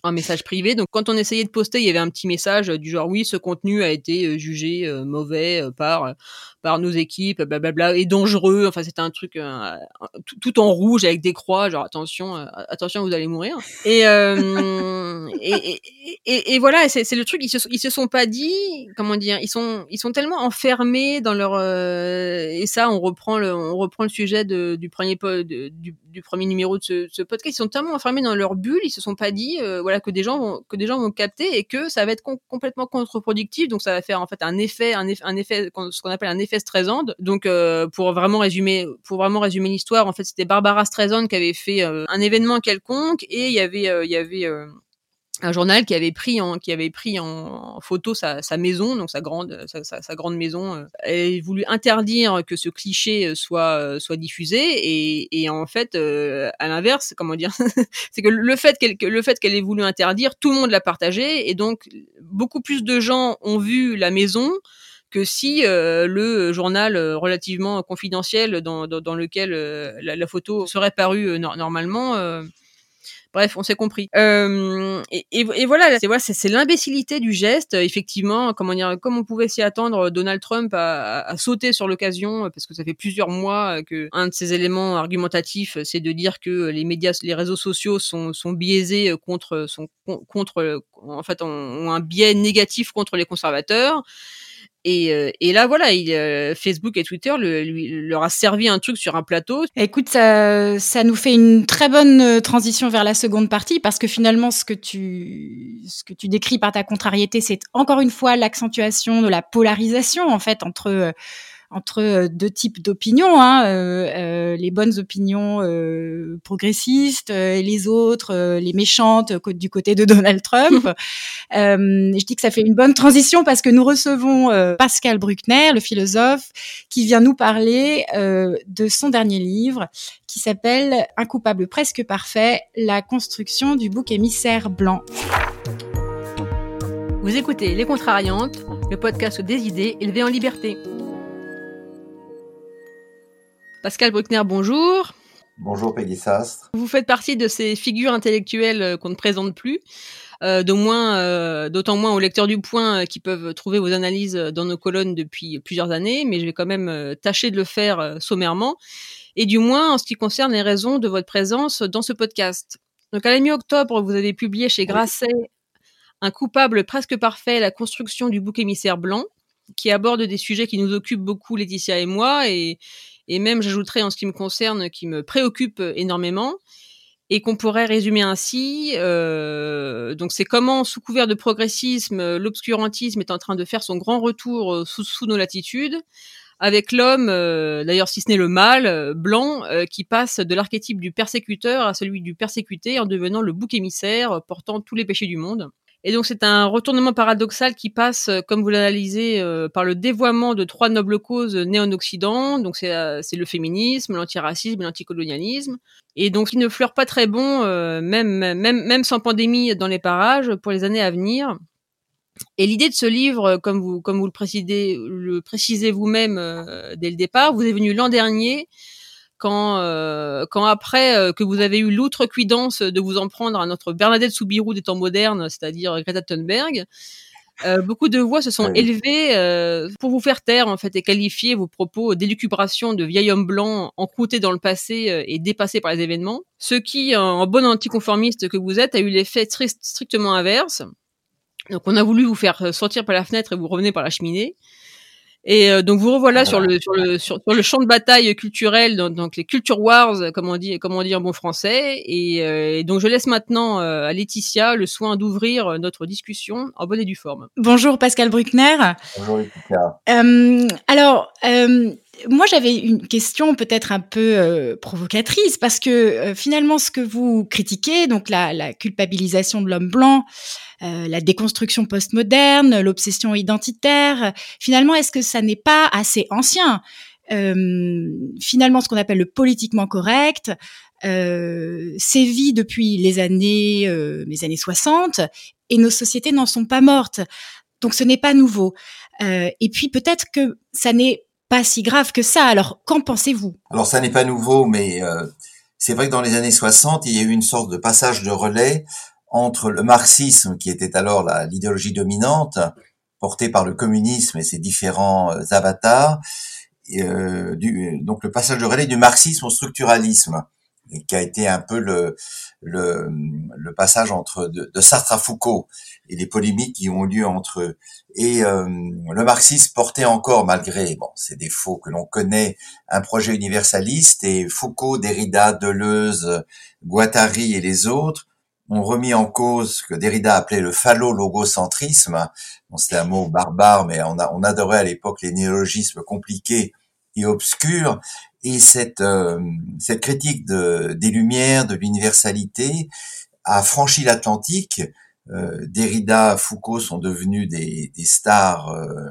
un message privé. Donc quand on essayait de poster, il y avait un petit message du genre oui, ce contenu a été euh, jugé euh, mauvais euh, par par nos équipes, blablabla, et dangereux. Enfin, c'était un truc tout, en rouge avec des croix, genre attention, attention, vous allez mourir. Et et, et, voilà, c'est le truc. Ils se, ils se sont pas dit, comment dire, ils sont ils sont tellement enfermés dans leur et ça, on reprend le on reprend le sujet de, du premier du, du, premier numéro de ce, podcast. Ils sont tellement enfermés dans leur bulle, ils se sont pas dit euh, voilà que des gens vont que des gens vont capter et que ça va être complètement contre-productif donc ça va faire en fait un effet un, effet, un effet ce qu'on appelle un effet Streisand donc euh, pour vraiment résumer pour vraiment résumer l'histoire en fait c'était Barbara Streisand qui avait fait euh, un événement quelconque et il y avait il y avait un journal qui avait pris en qui avait pris en photo sa, maison donc sa grande sa, grande maison euh, elle voulu interdire que ce cliché euh, soit euh, soit diffusé et, et en fait à l'inverse comment dire *laughs* c'est que le fait qu'elle le fait qu'elle ait voulu interdire tout le monde l'a partagé et donc beaucoup plus de gens ont vu la maison que si le journal relativement confidentiel dans, lequel la, la, photo serait parue normalement Bref, on s'est compris. Euh, et, voilà, c'est l'imbécilité du geste. Effectivement, comment dire, comme on pouvait s'y attendre, Donald Trump a, sauté sur l'occasion parce que ça fait plusieurs mois que un de ses éléments argumentatifs, c'est de dire que les médias, les réseaux sociaux sont, biaisés contre, en fait, ont un biais négatif contre les conservateurs. Et, euh, et là, voilà, il, euh, Facebook et Twitter lui, leur a servi un truc sur un plateau. Écoute, ça, ça nous fait une très bonne euh, transition vers la seconde partie parce que finalement, ce que tu, ce que tu décris par ta contrariété, c'est encore une fois l'accentuation de la polarisation en fait entre entre euh, deux types d'opinions, hein, euh, euh, les bonnes opinions progressistes et les autres, les méchantes du côté de Donald Trump. *laughs* je dis que ça fait une bonne transition parce que nous recevons Pascal Bruckner, le philosophe, qui vient nous parler de son dernier livre qui s'appelle Un coupable presque parfait, la construction du bouc émissaire blanc. Vous écoutez Les Contrariantes, le podcast des idées élevées en liberté. Pascal Bruckner, bonjour. Bonjour Peggy Sastre. Vous faites partie de ces figures intellectuelles euh, qu'on ne présente plus, euh, euh, d'autant moins aux lecteurs du Point qui peuvent trouver vos analyses dans nos colonnes depuis plusieurs années, mais je vais quand même tâcher de le faire sommairement, et du moins en ce qui concerne les raisons de votre présence dans ce podcast. Donc à la mi-octobre, vous avez publié chez Grasset Un coupable presque parfait, la construction du bouc émissaire blanc, qui aborde des sujets qui nous occupent beaucoup, Laetitia et moi, et, et même j'ajouterais en ce qui me concerne, qui me préoccupe énormément, et qu'on pourrait résumer ainsi. Euh, c'est comment, sous couvert de progressisme, l'obscurantisme est en train de faire son grand retour euh, sous, nos latitudes, avec l'homme, euh, d'ailleurs si ce n'est le mâle, euh, blanc, euh, qui passe de l'archétype du persécuteur à celui du persécuté en devenant le bouc émissaire portant tous les péchés du monde. Et donc c'est un retournement paradoxal qui passe, euh, comme vous l'analysez, euh, par le dévoiement de trois nobles causes nées en Occident. Donc c'est euh, le féminisme, l'antiracisme et l'anticolonialisme. Et donc il ne fleure pas très bon, même, sans pandémie dans les parages, pour les années à venir. Et l'idée de ce livre, comme vous, le précisez, le précisez vous-même dès le départ, vous est venu l'an dernier quand, euh, quand après euh, que vous avez eu l'outrecuidance de vous en prendre à notre Bernadette Soubirou des temps modernes, c'est-à-dire Greta Thunberg, euh, beaucoup de voix se sont élevées pour vous faire taire en fait et qualifier vos propos d'élucubration de vieil homme blanc encrouté dans le passé et dépassé par les événements. Ce qui, en bon anticonformiste que vous êtes, a eu l'effet strictement inverse. Donc on a voulu vous faire sortir par la fenêtre et vous revenez par la cheminée. Et euh, donc vous revoilà sur le sur le sur, le champ de bataille culturel, donc, les culture wars, comme on dit comme on dit en bon français. Et, euh, donc je laisse maintenant euh, à Laetitia le soin d'ouvrir notre discussion en bonne et due forme. Bonjour Pascal Bruckner. Bonjour Laetitia. alors moi, j'avais une question peut-être un peu provocatrice parce que finalement, ce que vous critiquez, donc la, la culpabilisation de l'homme blanc, euh, la déconstruction postmoderne, l'obsession identitaire. Finalement, est-ce que ça n'est pas assez ancien? Euh, Finalement, ce qu'on appelle le politiquement correct euh, sévit depuis les années, euh, les années 60 et nos sociétés n'en sont pas mortes. Donc, ce n'est pas nouveau. Euh, et puis, peut-être que ça n'est pas si grave que ça. Alors, qu'en pensez-vous? Alors, ça n'est pas nouveau, mais c'est vrai que dans les années 60, il y a eu une sorte de passage de relais entre le marxisme, qui était alors l'idéologie dominante, portée par le communisme et ses différents euh, avatars, euh, du, donc le passage de relais du marxisme au structuralisme, et qui a été un peu le, le, le passage entre de, Sartre à Foucault et les polémiques qui ont lieu entre eux. Et euh, le marxisme portait encore, malgré bon, ces défauts que l'on connaît, un projet universaliste, et Foucault, Derrida, Deleuze, Guattari et les autres ont remis en cause ce que Derrida appelait le phallo-logocentrisme. Bon, C'était un mot barbare, mais on, a, on adorait à l'époque les néologismes compliqués et obscurs. Et cette, euh, cette critique de, des Lumières, de l'universalité, a franchi l'Atlantique. Euh, Derrida, Foucault sont devenus des, des stars euh,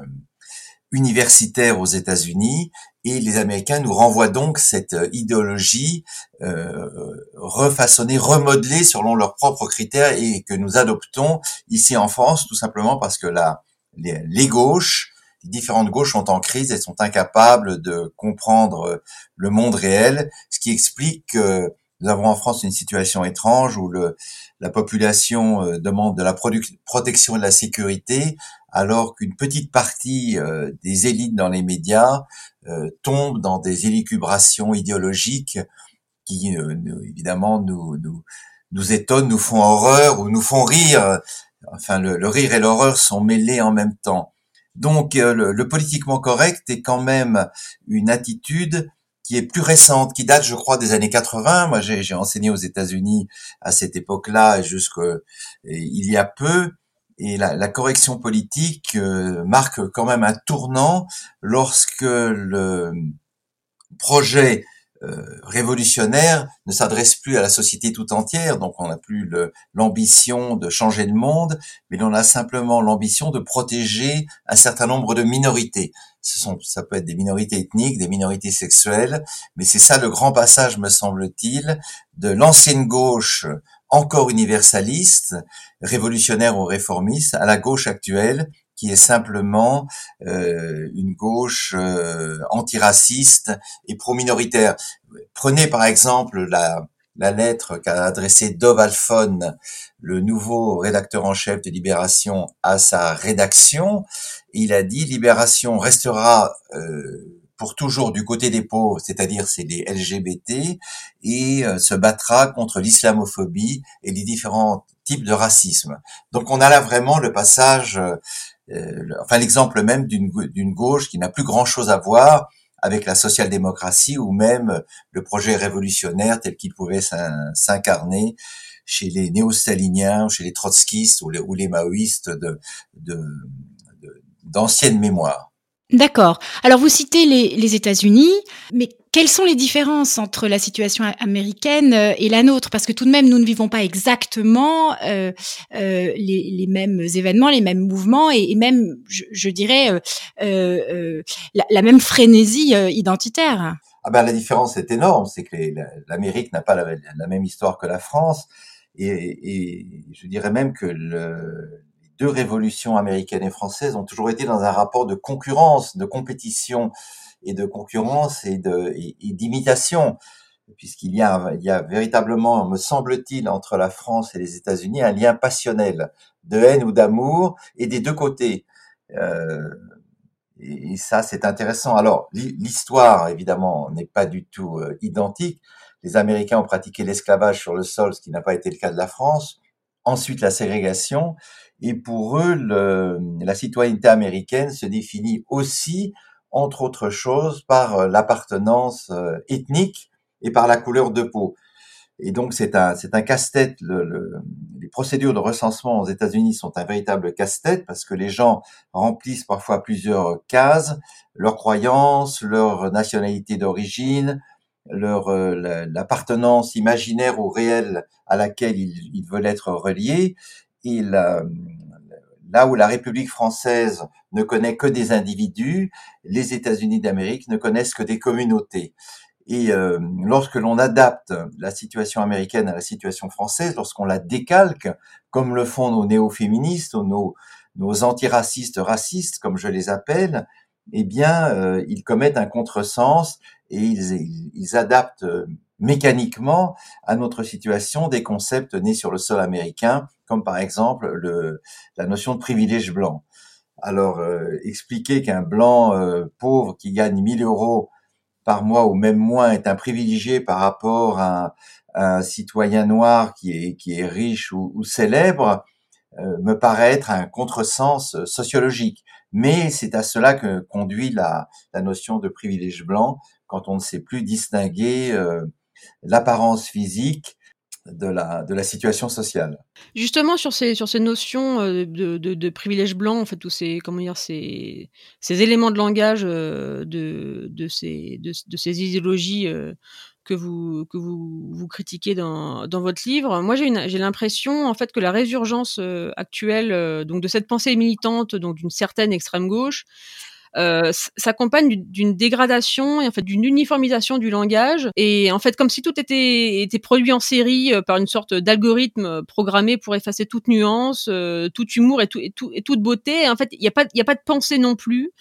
universitaires aux États-Unis et les Américains nous renvoient donc cette euh, idéologie euh, refaçonnée, remodelée selon leurs propres critères et que nous adoptons ici en France tout simplement parce que la, les, gauches, les différentes gauches sont en crise, elles sont incapables de comprendre le monde réel, ce qui explique que nous avons en France une situation étrange où le, la population euh, demande de la protection et de la sécurité, alors qu'une petite partie euh, des élites dans les médias euh, tombe dans des élucubrations idéologiques qui, évidemment, nous, nous, nous étonnent, nous font horreur ou nous font rire. Enfin, le, rire et l'horreur sont mêlés en même temps. Donc le, le, politiquement correct est quand même une attitude qui est plus récente, qui date, je crois, des années 80. Moi, j'ai enseigné aux États-Unis à cette époque-là, jusqu'il y a peu. Et la, la correction politique euh, marque quand même un tournant lorsque le projet euh, révolutionnaire ne s'adresse plus à la société tout entière, donc on n'a plus l'ambition de changer le monde, mais on a simplement l'ambition de protéger un certain nombre de minorités. Ce sont, ça peut être des minorités ethniques, des minorités sexuelles, mais c'est ça le grand passage, me semble-t-il, de l'ancienne gauche encore universaliste, révolutionnaire ou réformiste, à la gauche actuelle, qui est simplement euh, une gauche euh, antiraciste et pro-minoritaire. Prenez par exemple la, la lettre qu'a adressée Dov Alphon, le nouveau rédacteur en chef de Libération, à sa rédaction. Il a dit Libération restera euh, pour toujours du côté des pauvres, c'est-à-dire c'est les LGBT, et euh, se battra contre l'islamophobie et les différents types de racisme. Donc on a là vraiment le passage euh, enfin l'exemple même d'une gauche qui n'a plus grand-chose à voir avec la social-démocratie ou même le projet révolutionnaire tel qu'il pouvait s'incarner chez les néo-staliniens, chez les trotskistes ou les, ou les maoïstes de, d'ancienne mémoire. D'accord. Alors vous citez les, les États-Unis, mais quelles sont les différences entre la situation américaine euh, et la nôtre? Parce que tout de même, nous ne vivons pas exactement euh, euh, les, les, mêmes événements, les mêmes mouvements et, même, je, je dirais, euh, euh, la, la, même frénésie identitaire. Ah ben, la différence est énorme, c'est que l'Amérique n'a pas la, la, même histoire que la France. Et, et je dirais même que le, deux révolutions américaines et françaises ont toujours été dans un rapport de concurrence, de compétition et de concurrence et d'imitation, puisqu'il y a y a véritablement, me semble-t-il, entre la France et les États-Unis un lien passionnel de haine ou d'amour et des deux côtés. Euh, et, ça, c'est intéressant. Alors, l'histoire, évidemment, n'est pas du tout euh, identique. Les Américains ont pratiqué l'esclavage sur le sol, ce qui n'a pas été le cas de la France. Ensuite, la ségrégation. Et pour eux, le, la citoyenneté américaine se définit aussi, entre autres choses, par euh, l'appartenance euh, ethnique et par la couleur de peau. Et donc c'est un c'est un casse-tête. Le, les procédures de recensement aux États-Unis sont un véritable casse-tête parce que les gens remplissent parfois plusieurs cases, leurs croyances, leur nationalité d'origine, leur euh, l'appartenance imaginaire ou réelle à laquelle ils veulent être reliés, il, là où la République française ne connaît que des individus, les États-Unis d'Amérique ne connaissent que des communautés. Et euh, lorsque l'on adapte la situation américaine à la situation française, lorsqu'on la décalque, comme le font nos néo-féministes ou nos, nos antiracistes racistes, comme je les appelle, eh bien, euh, ils commettent un contresens et ils, ils adaptent mécaniquement à notre situation des concepts nés sur le sol américain, comme par exemple le, la notion de privilège blanc. Alors, euh, expliquer qu'un blanc euh, pauvre qui gagne 1000 euros par mois ou même moins est un privilégié par rapport à, un citoyen noir qui est, qui est riche ou, ou célèbre, euh, me paraît être un contresens sociologique. Mais c'est à cela que conduit la, la notion de privilège blanc, quand on ne sait plus distinguer l'apparence physique de la, situation sociale. Justement, sur ces, sur ces notions euh, de, de, de privilège blanc, en fait, ces, comment dire, ces, ces éléments de langage euh, de, de, ces, de, de ces idéologies euh, que vous, que vous, vous critiquez dans, dans votre livre, moi j'ai l'impression en fait que la résurgence actuelle donc de cette pensée militante donc d'une certaine extrême gauche euh, s'accompagne d'une dégradation et en fait d'une uniformisation du langage. Et en fait comme si tout était était produit en série euh, par une sorte d'algorithme programmé pour effacer toute nuance, euh, tout humour et, tout, et, tout, et toute beauté. en fait, il n'y a pas y a pas de pensée non plus.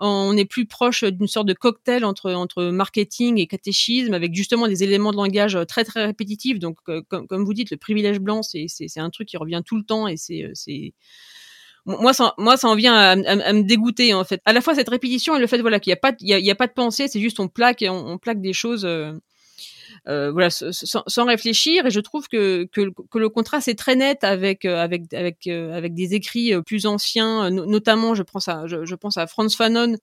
On est plus proche d'une sorte de cocktail entre entre marketing et catéchisme avec justement des éléments de langage très très répétitifs. Donc comme, comme vous dites le privilège blanc c'est c'est un truc qui revient tout le temps et c'est c'est moi ça moi ça en vient à, me dégoûter en fait. À la fois cette répétition et le fait voilà qu'il y a pas il y a, pas de pensée c'est juste on plaque on, on plaque des choses euh, euh, voilà, sans, sans, réfléchir. Et je trouve que, que, que, le contraste est très net avec avec avec avec des écrits plus anciens, notamment je pense à je, je pense à Franz Fanon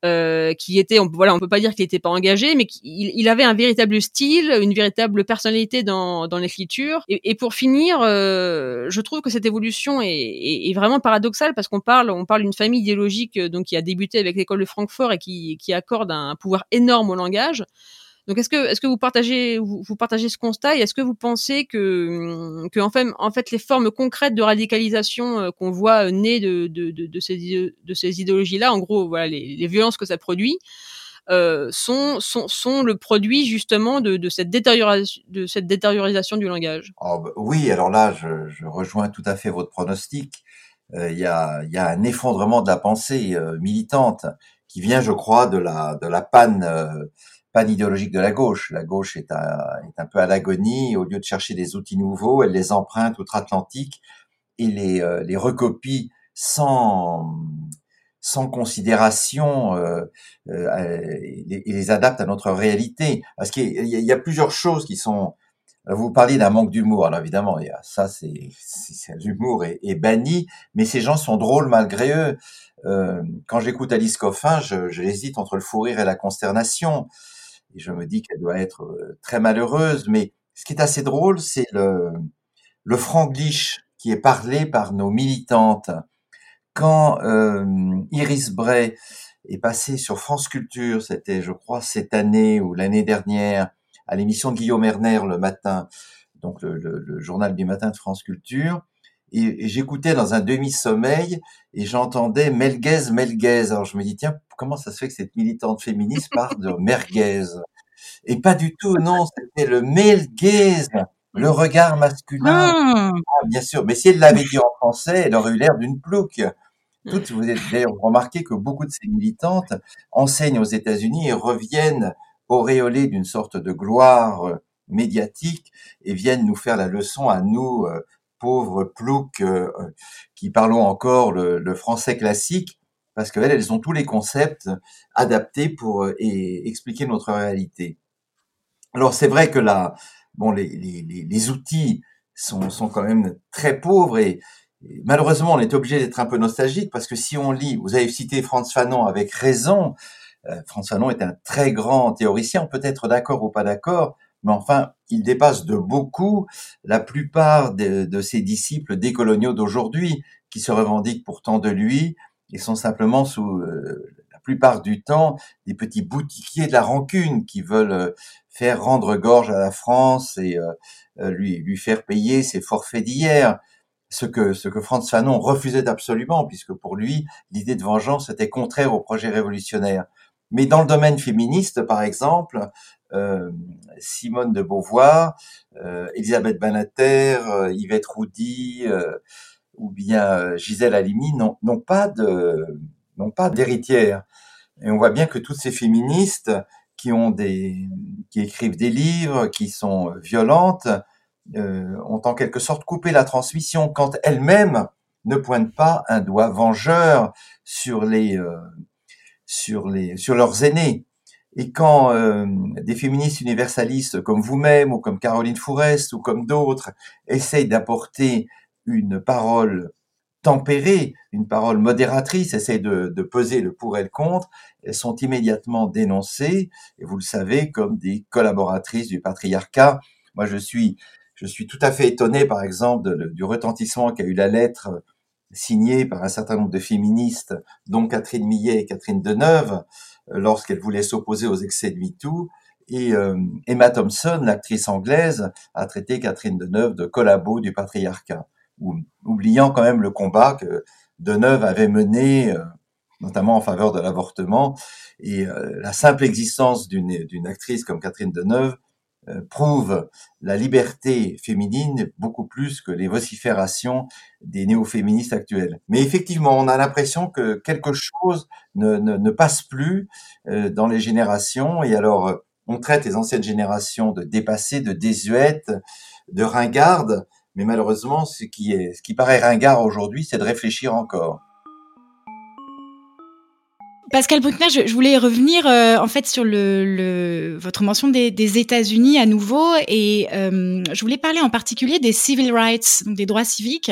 qui était, on, voilà, on peut pas dire qu'il était pas engagé, mais il, il, avait un véritable style, une véritable personnalité dans dans l'écriture. Et, et, pour finir, je trouve que cette évolution est, est vraiment paradoxale parce qu'on parle on parle d'une famille idéologique donc qui a débuté avec l'école de Francfort et qui qui accorde un pouvoir énorme au langage. Donc est-ce que est-ce que vous partagez vous, partagez ce constat et est-ce que vous pensez que que en fait en fait les formes concrètes de radicalisation euh, qu'on voit nées de de, de, de ces de ces idéologies là en gros voilà les, les violences que ça produit euh, sont, sont, sont le produit justement de, de, cette détérioration, de cette détériorisation du langage? Oh, bah, oui, alors là, je, je, rejoins tout à fait votre pronostic. Euh, il y, a, y, a, un effondrement de la pensée euh, militante qui vient, je crois, de la, de la panne panne idéologique de la gauche. La gauche est, un peu à l'agonie. Au lieu de chercher des outils nouveaux, elle les emprunte outre-Atlantique et les, euh, recopie sans, sans considération euh, euh, et, les adapte à notre réalité. Parce qu'il y, a plusieurs choses qui sont... Vous parliez d'un manque d'humour. Alors évidemment, il y a, ça, c'est l'humour est, est, banni, mais ces gens sont drôles malgré eux. Euh, quand j'écoute Alice Coffin, je, je, hésite entre le fou rire et la consternation et je me dis qu'elle doit être euh, très malheureuse. Mais ce qui est assez drôle, c'est le, le franglish qui est parlé par nos militantes. Quand euh, Iris Bray est passée sur France Culture, c'était, je crois, cette année ou l'année dernière, à l'émission de Guillaume Erner le matin, donc le, le, journal du matin de France Culture, et, j'écoutais dans un demi-sommeil et j'entendais Melguez, Melguez. Alors je me dis, tiens, comment ça se fait que cette militante féministe parle de *laughs* merguez? Et pas du tout, non, c'était le Melguez, le regard masculin. Ah. Ah, bien sûr, mais si elle l'avait dit en français, elle aurait eu l'air d'une plouque. Toutes, vous avez d'ailleurs remarqué que beaucoup de ces militantes enseignent aux États-Unis et reviennent auréolées d'une sorte de gloire euh, médiatique et viennent nous faire la leçon à nous, euh, pauvres ploucs euh, qui parlons encore le, français classique, parce qu'elles, elles ont tous les concepts adaptés pour euh, expliquer notre réalité. Alors c'est vrai que là, bon, les, les, les outils sont, sont, quand même très pauvres et, malheureusement on est obligé d'être un peu nostalgique parce que si on lit, vous avez cité Franz Fanon avec raison, euh, Franz Fanon est un très grand théoricien, peut être d'accord ou pas d'accord, mais enfin, il dépasse de beaucoup la plupart de, ses disciples décoloniaux d'aujourd'hui, qui se revendiquent pourtant de lui, et sont simplement sous euh, la plupart du temps des petits boutiquiers de la rancune qui veulent euh, faire rendre gorge à la France et euh, lui, lui faire payer ses forfaits d'hier. Ce que, ce que Franz Fanon refusait absolument, puisque pour lui, l'idée de vengeance était contraire au projet révolutionnaire. Mais dans le domaine féministe, par exemple, euh, Simone de Beauvoir, euh, Elisabeth Banater, euh, Yvette Roudy ou bien Gisèle Halimi n'ont pas de n'ont pas d'héritière. Et on voit bien que toutes ces féministes qui ont des qui écrivent des livres, qui sont violentes, ont en quelque sorte coupé la transmission quand elles-mêmes ne pointent pas un doigt vengeur sur les sur les sur leurs aînés. Et quand euh, des féministes universalistes comme vous-même ou comme Caroline Fourest ou comme d'autres essayent d'apporter une parole tempérée, une parole modératrice, essayent de, de, peser le pour et le contre, elles sont immédiatement dénoncées, et vous le savez, comme des collaboratrices du patriarcat. Moi, je suis, je suis tout à fait étonné, par exemple, du retentissement qu'a eu la lettre signée par un certain nombre de féministes, dont Catherine Millet et Catherine Deneuve, euh, lorsqu'elle voulait s'opposer aux excès de MeToo. Et euh, Emma Thompson, l'actrice anglaise, a traité Catherine Deneuve de collabo du patriarcat, oubliant quand même le combat que Deneuve avait mené, euh, notamment en faveur de l'avortement. Et la simple existence d'une actrice comme Catherine Deneuve prouve la liberté féminine beaucoup plus que les vociférations des néo-féministes actuels. Mais effectivement, on a l'impression que quelque chose ne, ne, ne passe plus euh, dans les générations. Et alors, euh, on traite les anciennes générations de dépassées, de désuètes, de ringardes. Mais malheureusement, ce qui, est, ce qui paraît ringard aujourd'hui, c'est de réfléchir encore. Pascal Bruckner, je, voulais revenir euh, en fait sur le, votre mention des, États-Unis à nouveau et euh, je voulais parler en particulier des civil rights, donc des droits civiques.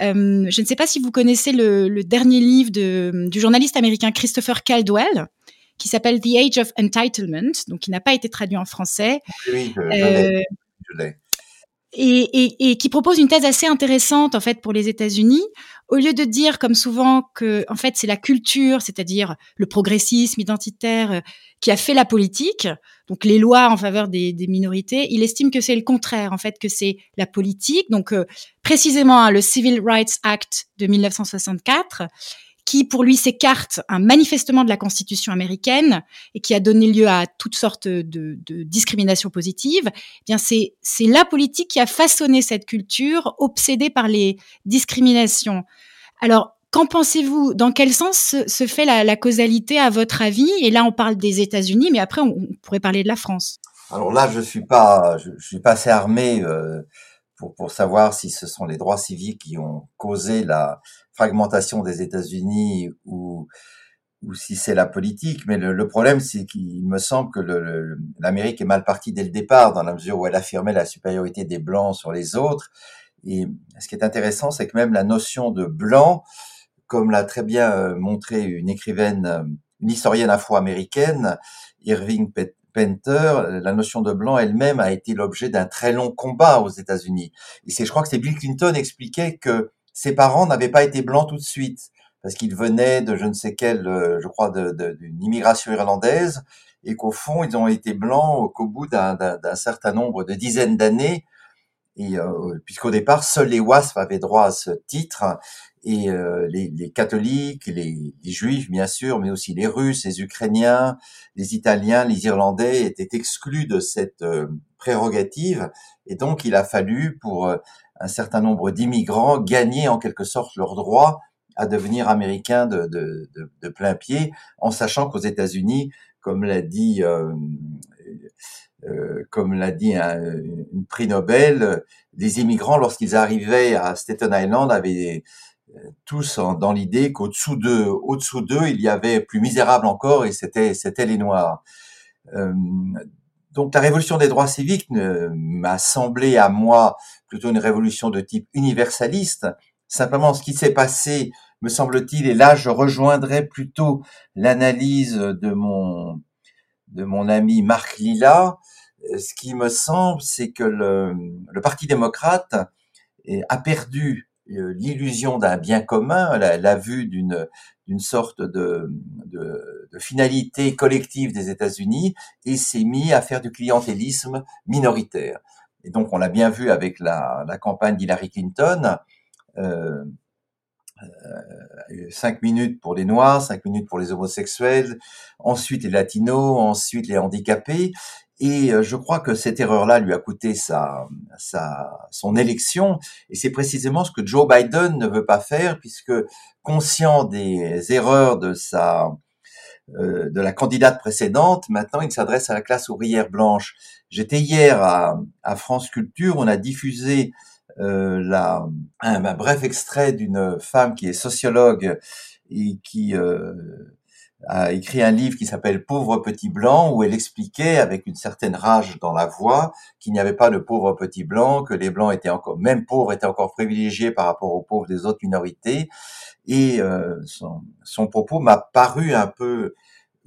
Euh, je ne sais pas si vous connaissez le, dernier livre de, du journaliste américain Christopher Caldwell qui s'appelle The Age of Entitlement, donc qui n'a pas été traduit en français. Oui, je l'ai et, et, qui propose une thèse assez intéressante en fait pour les États-Unis. Au lieu de dire comme souvent que en fait c'est la culture, c'est-à-dire le progressisme identitaire euh, qui a fait la politique, donc les lois en faveur des, minorités, il estime que c'est le contraire en fait que c'est la politique. Donc euh, précisément hein, le Civil Rights Act de 1964 qui pour lui s'écarte un manifestement de la Constitution américaine et qui a donné lieu à toutes sortes de, discriminations positives, eh bien c'est c'est la politique qui a façonné cette culture obsédée par les discriminations. Alors Qu'en pensez-vous? Dans quel sens se, fait la, causalité à votre avis? Et là, on parle des États-Unis, mais après, on, pourrait parler de la France. Alors là, je suis pas, je suis pas assez armé euh, pour, pour savoir si ce sont les droits civiques qui ont causé la, fragmentation des États-Unis ou ou si c'est la politique, mais le, problème, c'est qu'il me semble que l'Amérique est mal partie dès le départ, dans la mesure où elle affirmait la supériorité des Blancs sur les autres. Et ce qui est intéressant, c'est que même la notion de blanc, comme l'a très bien euh, montré une écrivaine, euh, une historienne afro-américaine, Irving Painter, la notion de blanc elle-même a été l'objet d'un très long combat aux États-Unis. Et c'est, je crois que c'est Bill Clinton expliquait que ses parents n'avaient pas été blancs tout de suite parce qu'ils venaient de je ne sais quelle, euh, je crois, d'une immigration irlandaise, et qu'au fond, ils ont été blancs qu'au bout d'un certain nombre de dizaines d'années, et euh, puisqu'au départ, seuls les WASP avaient droit à ce titre, et euh, les, les, catholiques, les, les, juifs bien sûr, mais aussi les Russes, les Ukrainiens, les Italiens, les Irlandais étaient exclus de cette prérogative, et donc il a fallu pour un certain nombre d'immigrants gagner en quelque sorte leur droit à devenir américains de, plein pied, en sachant qu'aux États-Unis, comme l'a dit, euh, euh, comme l'a dit un, prix Nobel, les immigrants, lorsqu'ils arrivaient à Staten Island, avaient euh, tous dans l'idée qu'au-dessous d'eux, au-dessous d'eux, il y avait plus misérable encore, et c'était c'était les Noirs. Donc la révolution des droits civiques m'a semblé à moi plutôt une révolution de type universaliste. Simplement, ce qui s'est passé, me semble-t-il, et là je rejoindrai plutôt l'analyse de mon de mon ami Marc Lilla. Ce qui me semble, c'est que le, le Parti démocrate a perdu euh, l'illusion d'un bien commun, la, la vue d'une d'une sorte de, de, de, finalité collective des États-Unis et s'est mis à faire du clientélisme minoritaire. Et donc on l'a bien vu avec la, la campagne d'Hillary Clinton. Euh, euh, cinq minutes pour les noirs, cinq minutes pour les homosexuels, ensuite les latinos, ensuite les handicapés, et euh, je crois que cette erreur-là lui a coûté sa, sa, son élection. Et c'est précisément ce que Joe Biden ne veut pas faire, puisque conscient des erreurs de sa euh, de la candidate précédente, maintenant il s'adresse à la classe ouvrière blanche. J'étais hier à, à, France Culture, on a diffusé euh, la, un, un, bref extrait d'une femme qui est sociologue et qui euh, a écrit un livre qui s'appelle Pauvre petit blanc, où elle expliquait avec une certaine rage dans la voix qu'il n'y avait pas de pauvres petits blancs, que les blancs étaient encore, même pauvres, étaient encore privilégiés par rapport aux pauvres des autres minorités. Et euh, son, son, propos m'a paru un peu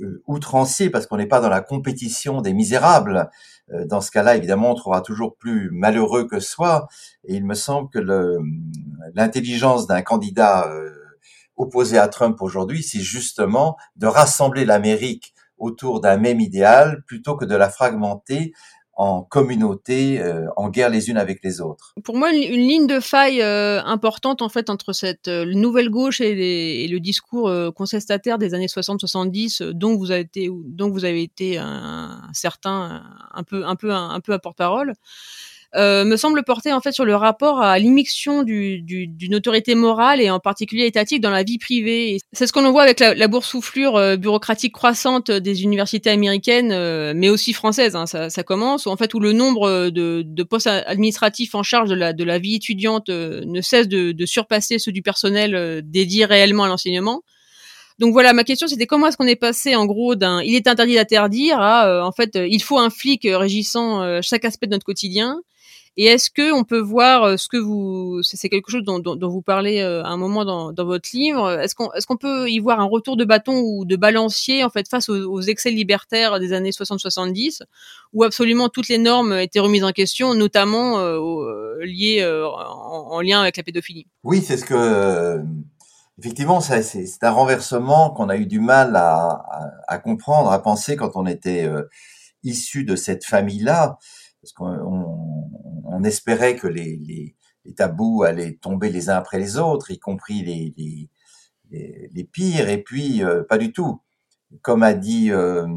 euh, outrancier parce qu'on n'est pas dans la compétition des misérables. Euh, dans ce cas-là, évidemment, on trouvera toujours plus malheureux que soi. Et il me semble que l'intelligence d'un candidat opposé à Trump aujourd'hui, c'est justement de rassembler l'Amérique autour d'un même idéal plutôt que de la fragmenter en communauté, euh, en guerre les unes avec les autres. Pour moi, une, ligne de faille euh, importante en fait entre cette euh, nouvelle gauche et, le discours contestataire des années 60-70, dont vous avez été, dont vous avez été un, certain, un peu, un peu, un peu à porte-parole. Euh, me semble porter en fait sur le rapport à l'immixtion d'une du, autorité morale et en particulier étatique dans la vie privée. C'est ce qu'on voit avec la, la boursouflure euh, bureaucratique croissante des universités américaines, euh, mais aussi françaises. Hein, ça, ça, commence en fait où le nombre de, de, postes administratifs en charge de la, de la vie étudiante ne cesse de, de surpasser ceux du personnel dédié réellement à l'enseignement. Donc voilà, ma question c'était comment est-ce qu'on est passé en gros d'un il est interdit d'interdire à en fait il faut un flic régissant chaque aspect de notre quotidien et est-ce que on peut voir euh, ce que vous, c'est quelque chose dont, vous parlez euh, à un moment dans, votre livre. Est-ce qu'on, est-ce qu'on peut y voir un retour de bâton ou de balancier en fait face aux, excès libertaires des années 60-70, où absolument toutes les normes étaient remises en question, notamment euh, liées en, lien avec la pédophilie? Oui, c'est ce que effectivement, c'est, un renversement qu'on a eu du mal à, comprendre, à penser quand on était issu de cette famille-là parce qu'on on espérait que les, les, les, tabous allaient tomber les uns après les autres, y compris les, les, les pires, et puis euh, pas du tout. Comme a dit, euh,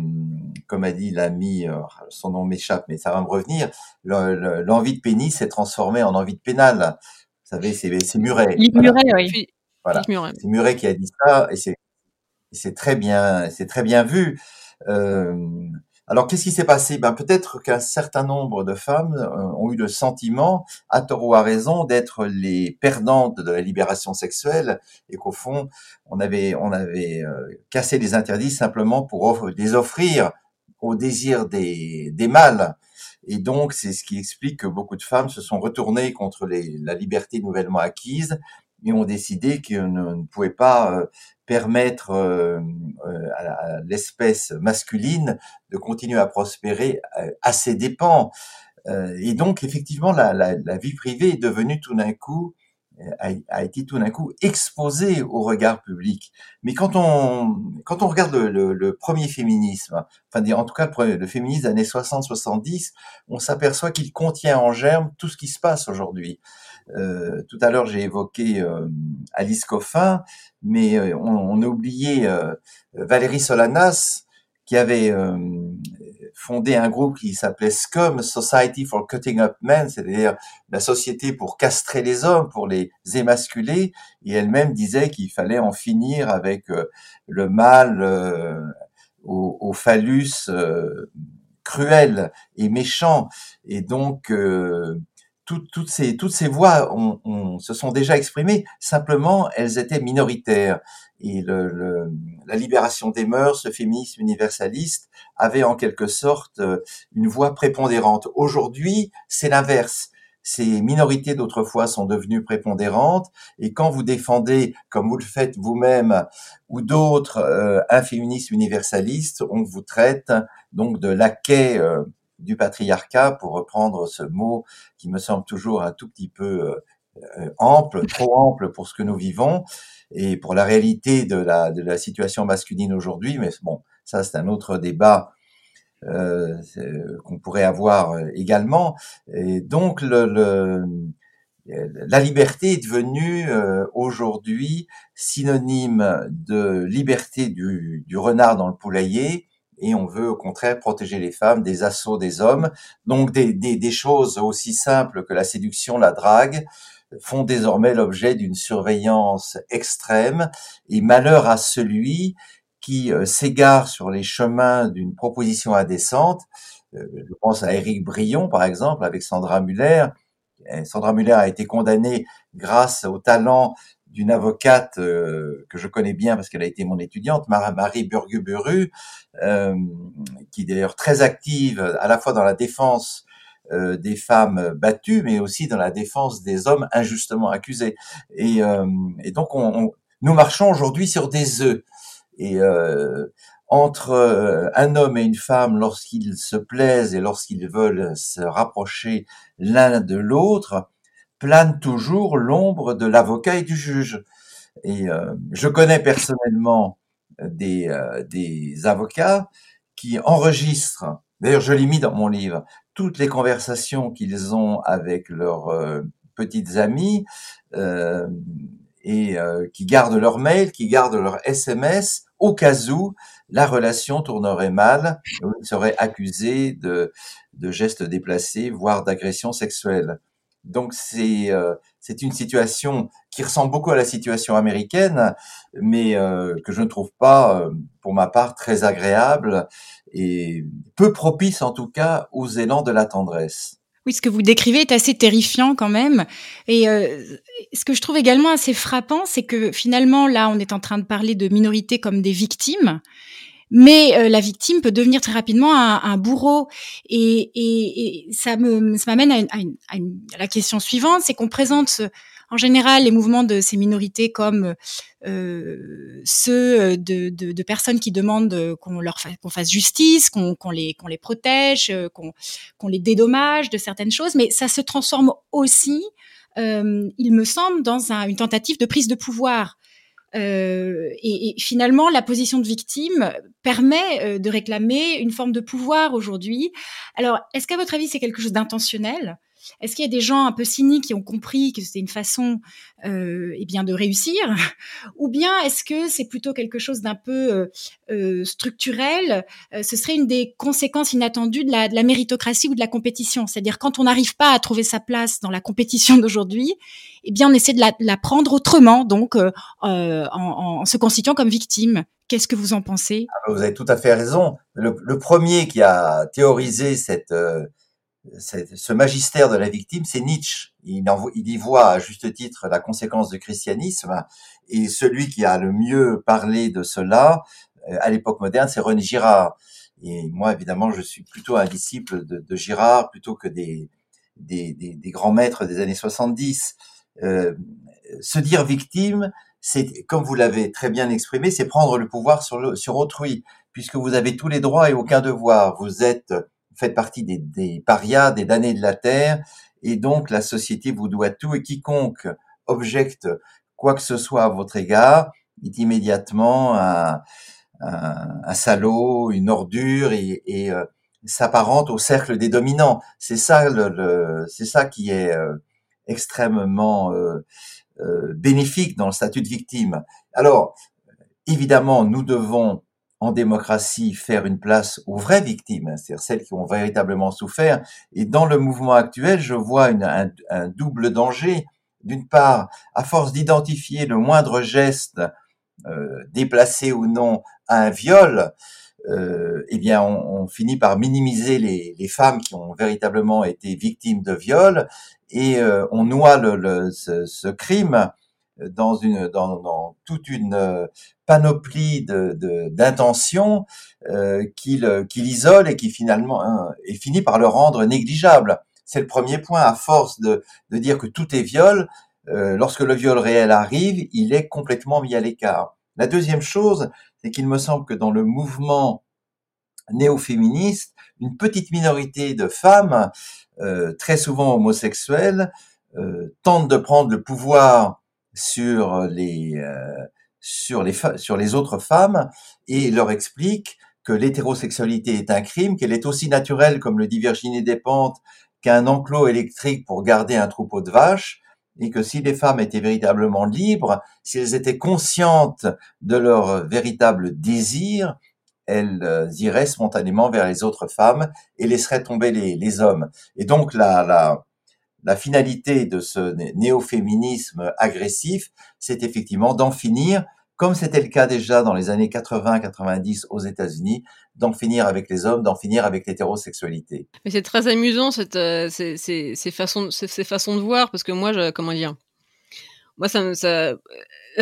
comme a dit l'ami, euh, son nom m'échappe, mais ça va me revenir. L'envie de pénis s'est transformée en envie de pénal. Vous savez, c'est Muret. Muret, oui. Voilà. C'est Muret qui a dit ça, et c'est très bien, c'est très bien vu. Euh, alors, qu'est-ce qui s'est passé? Ben, Peut-être qu'un certain nombre de femmes euh, ont eu le sentiment, à tort ou à raison, d'être les perdantes de la libération sexuelle et qu'au fond, on avait, on avait euh, cassé les interdits simplement pour les offrir au désir des, des mâles. Et donc, c'est ce qui explique que beaucoup de femmes se sont retournées contre les, la liberté nouvellement acquise et ont décidé qu'ils ne, ne pouvaient pas euh, permettre euh, euh, à l'espèce masculine de continuer à prospérer euh, à ses dépens. Et donc, effectivement, la, la, la vie privée est devenue tout d'un coup a, a, été tout d'un coup exposée au regard public. Mais quand on quand on regarde le, le, premier féminisme, enfin en tout cas le, le féminisme des années 60-70, on s'aperçoit qu'il contient en germe tout ce qui se passe aujourd'hui. Euh, tout à l'heure, j'ai évoqué euh, Alice Coffin, mais euh, on, on, a oublié Valérie Solanas, qui avait fondé un groupe qui s'appelait SCUM, Society for Cutting Up Men, c'est-à-dire la société pour castrer les hommes, pour les émasculer, et elle-même disait qu'il fallait en finir avec le mal au, au, phallus cruel et méchant. Et donc, toutes, ces, toutes ces voix on, se sont déjà exprimées, simplement elles étaient minoritaires. Et le, la libération des mœurs, ce féminisme universaliste, avait en quelque sorte euh, une voix prépondérante. Aujourd'hui, c'est l'inverse. Ces minorités d'autrefois sont devenues prépondérantes et quand vous défendez, comme vous le faites vous-même ou d'autres, euh, un féminisme universaliste, on vous traite donc de laquais euh, du patriarcat, pour reprendre ce mot qui me semble toujours un tout petit peu euh, ample, trop ample pour ce que nous vivons et pour la réalité de la, de la situation masculine aujourd'hui. Mais bon, ça c'est un autre débat euh, qu'on pourrait avoir également. Et donc le, le la liberté est devenue euh, aujourd'hui synonyme de liberté du, du renard dans le poulailler et on veut au contraire protéger les femmes des assauts des hommes. Donc des, des, des choses aussi simples que la séduction, la drague font désormais l'objet d'une surveillance extrême et malheur à celui qui euh, s'égare sur les chemins d'une proposition indécente. Euh, je pense à Éric Brion, par exemple, avec Sandra Muller. Sandra Muller a été condamnée grâce au talent d'une avocate euh, que je connais bien parce qu'elle a été mon étudiante, Marie Burguburu, euh, qui est d'ailleurs très active à la fois dans la défense euh, des femmes battues, mais aussi dans la défense des hommes injustement accusés. Et, euh, donc, on, nous marchons aujourd'hui sur des œufs. Et entre un homme et une femme, lorsqu'ils se plaisent et lorsqu'ils veulent se rapprocher l'un de l'autre, plane toujours l'ombre de l'avocat et du juge. Et euh, je connais personnellement des, euh, des avocats qui enregistrent, d'ailleurs je l'ai mis dans mon livre, toutes les conversations qu'ils ont avec leurs euh, petites amies et qui gardent leurs mails, qui gardent leurs SMS au cas où la relation tournerait mal, ils seraient accusés de, de gestes déplacés, voire d'agression sexuelle. Donc c'est euh, c'est une situation qui ressemble beaucoup à la situation américaine, mais euh, que je ne trouve pas, euh, pour ma part, très agréable et peu propice en tout cas aux élans de la tendresse. Oui, ce que vous décrivez est assez terrifiant quand même. Et ce que je trouve également assez frappant, c'est que finalement, là, on est en train de parler de minorités comme des victimes. Mais euh, la victime peut devenir très rapidement un, un bourreau. Et, et, et, ça me ça m'amène à, à, à, à, la question suivante, c'est qu'on présente en général les mouvements de ces minorités comme euh, ceux de, de, de, personnes qui demandent qu'on leur fasse, qu'on fasse justice, qu'on qu'on les qu'on les protège, qu'on qu'on les dédommage de certaines choses, mais ça se transforme aussi, euh, il me semble, dans un, une tentative de prise de pouvoir. Euh, et, finalement, la position de victime permet euh, de réclamer une forme de pouvoir aujourd'hui. Alors, est-ce qu'à votre avis, c'est quelque chose d'intentionnel? Est-ce qu'il y a des gens un peu cyniques qui ont compris que c'était une façon, euh, eh bien, de réussir, *laughs* ou bien est-ce que c'est plutôt quelque chose d'un peu euh, euh structurel euh, Ce serait une des conséquences inattendues de la, de la méritocratie ou de la compétition, c'est-à-dire quand on n'arrive pas à trouver sa place dans la compétition *laughs* d'aujourd'hui, eh bien, on essaie de la, de la prendre autrement, donc euh, en, en, se constituant comme victime. Qu'est-ce que vous en pensez? Ah, Vous avez tout à fait raison. Le, le premier qui a théorisé cette ce magistère de la victime, c'est Nietzsche. Il, y voit à juste titre la conséquence du christianisme, et celui qui a le mieux parlé de cela euh, à l'époque moderne, c'est René Girard. Et moi, évidemment, je suis plutôt un disciple de, Girard plutôt que des, grands maîtres des années 70. Euh, se dire victime, c'est, comme vous l'avez très bien exprimé, c'est prendre le pouvoir sur, sur autrui, puisque vous avez tous les droits et aucun devoir. Vous êtes faites partie des, des parias, des damnés de la terre, et donc la société vous doit tout, et quiconque objecte quoi que ce soit à votre égard est immédiatement un, un, un salaud, une ordure, et, et euh, s'apparente au cercle des dominants. C'est ça, le, le c'est ça qui est euh, extrêmement euh, euh, bénéfique dans le statut de victime. Alors, évidemment, nous devons en démocratie faire une place aux vraies victimes, c'est-à-dire celles qui ont véritablement souffert. Et dans le mouvement actuel, je vois un, double danger. D'une part, à force d'identifier le moindre geste, euh, déplacé ou non, à un viol, euh, eh bien, on, finit par minimiser les, femmes qui ont véritablement été victimes de viol et euh, on noie le, le, ce crime dans une dans, dans toute une euh, panoplie de d'intentions euh, qu'il qu'il isole et qui finalement hein, est fini par le rendre négligeable. C'est le premier point. À force de de dire que tout est viol, euh, lorsque le viol réel arrive, il est complètement mis à l'écart. La deuxième chose, c'est qu'il me semble que dans le mouvement néo-féministe, une petite minorité de femmes, euh, très souvent homosexuelles, euh, tentent de prendre le pouvoir sur les euh, sur les sur les autres femmes et leur explique que l'hétérosexualité est un crime, qu'elle est aussi naturelle, comme le dit Virginie Despentes, qu'un enclos électrique pour garder un troupeau de vaches, et que si les femmes étaient véritablement libres, si elles étaient conscientes de leur véritable désir, elles euh, iraient spontanément vers les autres femmes et laisseraient tomber les, les hommes. Et donc la, la, la finalité de ce néo-féminisme agressif, c'est effectivement d'en finir, comme c'était le cas déjà dans les années 80-90 aux États-Unis, d'en finir avec les hommes, d'en finir avec l'hétérosexualité. Mais c'est très amusant euh, ces, façons, de voir, parce que moi, je, comment dire, moi ça, ça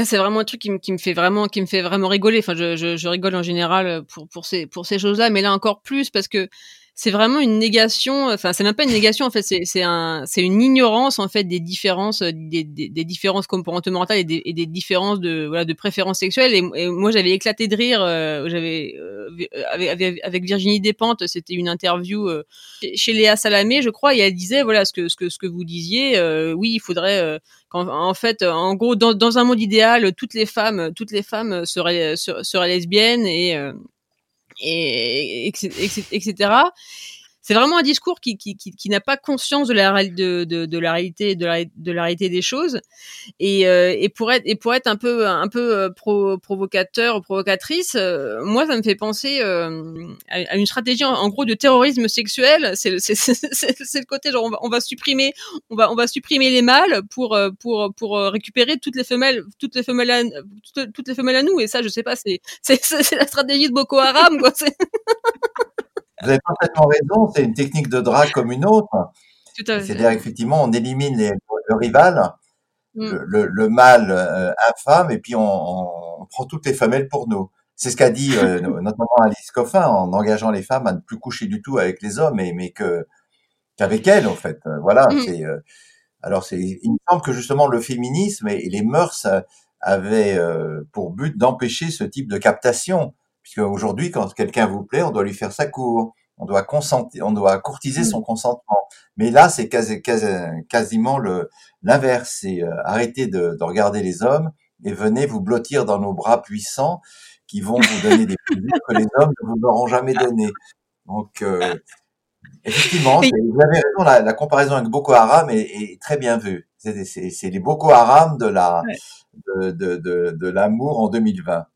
c'est vraiment un truc qui me, fait vraiment qui me fait vraiment rigoler. Enfin, je, rigole en général pour ces pour ces choses-là, mais là encore plus parce que c'est vraiment une négation. Enfin, c'est même pas une négation en fait. C'est un c'est une ignorance en fait des différences des, des, des différences comportementales et des, et des, différences de voilà de préférences sexuelles. Et, moi j'avais éclaté de rire. Euh, j'avais euh, avec, avec, Virginie Despentes, c'était une interview euh, chez Léa Salamé, je crois, et elle disait voilà ce que ce que ce que vous disiez. Euh, oui, il faudrait euh, qu'en en fait, en gros, dans, dans un monde idéal, toutes les femmes toutes les femmes seraient seraient lesbiennes et et, etc. C'est vraiment un discours qui, qui, qui, qui n'a pas conscience de la, de, de, de la réalité de la, de la réalité des choses et, euh, et pour être et pour être un peu un peu euh, pro, provocateur provocatrice, euh, moi ça me fait penser euh, à, une stratégie en, gros de terrorisme sexuel. C'est le, *laughs* c'est, c'est, le côté genre on va, on va supprimer on va on va supprimer les mâles pour pour pour récupérer toutes les femelles toutes les femelles à, toutes, toutes les femelles à nous et ça je sais pas c'est c'est, c'est la stratégie de Boko Haram quoi. *laughs* Vous avez parfaitement raison, c'est une technique de drague comme une autre. C'est-à-dire effectivement, on élimine les, le rival, mm. le, le, mâle euh, infâme, et puis on, on, prend toutes les femelles pour nous. C'est ce qu'a dit euh, *laughs* notamment Alice Coffin en engageant les femmes à ne plus coucher du tout avec les hommes, mais, mais que qu'avec elles en fait. Euh, voilà. Mm. C'est, alors c'est, il me semble que justement le féminisme et, les mœurs avaient pour but d'empêcher ce type de captation, puisque aujourd'hui quand quelqu'un vous plaît, on doit lui faire sa cour on doit consentir, on doit courtiser son consentement. Mais là, c'est quasi, quasiment le l'inverse. C'est euh, arrêtez de, de, regarder les hommes et venez vous blottir dans nos bras puissants qui vont vous donner des *laughs* plaisirs que les hommes ne vous auront jamais donné. Donc, euh, effectivement, vous avez raison, la, la, comparaison avec Boko Haram est, est très bien vue. C'est les Boko Haram de la de, de, de, de l'amour en 2020.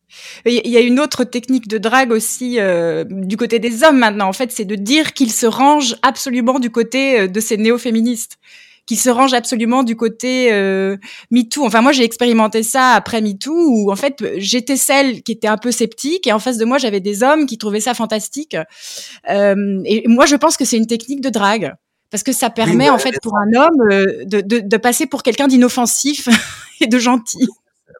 Il y a une autre technique de drague aussi euh, du côté des hommes maintenant. En fait, c'est de dire qu'ils se rangent absolument du côté euh, de ces néo-féministes, qu'ils se rangent absolument du côté euh, MeToo. Enfin, moi, j'ai expérimenté ça après MeToo, où en fait, j'étais celle qui était un peu sceptique, et en face de moi, j'avais des hommes qui trouvaient ça fantastique. Euh, et moi, je pense que c'est une technique de drague. Parce que ça permet, en fait, pour un homme de, de, de passer pour quelqu'un d'inoffensif *laughs* et de gentil.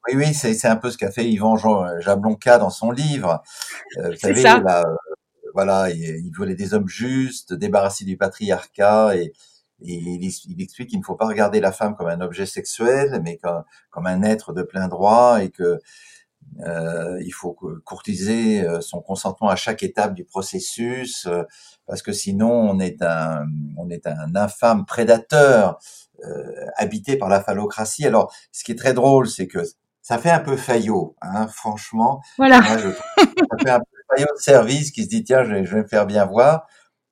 Oui, oui, c'est un peu ce qu'a fait Yvan Jablonka dans son livre. Euh, vous savez, là, euh, voilà, il, voulait des hommes justes, débarrassés du patriarcat, et, et il, il, explique qu'il ne faut pas regarder la femme comme un objet sexuel, mais comme, comme un être de plein droit, et que euh, il faut courtiser euh, son consentement à chaque étape du processus, euh, parce que sinon on est un, on est un infâme prédateur habité par la phallocratie. Alors, ce qui est très drôle, c'est que ça fait un peu faillot, hein, franchement. Voilà. Moi, je, ça fait un peu faillot de service qui se dit tiens, je vais, je vais me faire bien voir.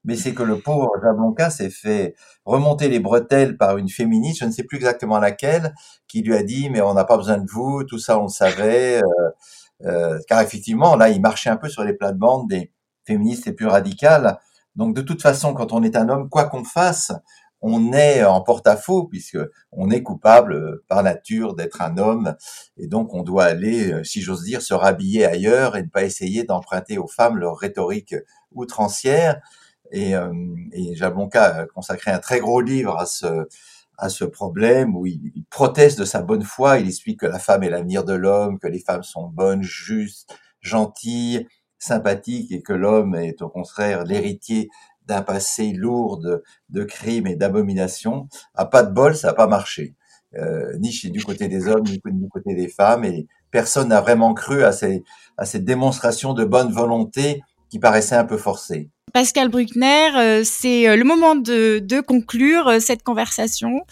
Mais c'est que le pauvre Jablonka s'est fait remonter les bretelles par une féministe, je ne sais plus exactement laquelle, qui lui a dit mais on n'a pas besoin de vous, tout ça on le savait. Euh, euh, car effectivement, là, il marchait un peu sur les plates-bandes des féministes les plus radicales. Donc de toute façon, quand on est un homme, quoi qu'on fasse, on est en porte-à-faux puisque on est coupable euh, par nature d'être un homme et donc on doit aller, si j'ose dire, se rhabiller ailleurs et ne pas essayer d'emprunter aux femmes leur rhétorique outrancière. Et, euh, et Jablonka a consacré un très gros livre à ce à ce problème où il, proteste de sa bonne foi. Il explique que la femme est l'avenir de l'homme, que les femmes sont bonnes, justes, gentilles, sympathiques et que l'homme est au contraire l'héritier d'un passé lourd de, crimes et d'abominations. À pas de bol, ça n'a pas marché. Euh, ni chez du côté des hommes, ni du côté des femmes. Et personne n'a vraiment cru à, ces, à cette démonstration de bonne volonté qui paraissait un peu forcée. Pascal Bruckner, euh, c'est euh, le moment de, de conclure cette conversation.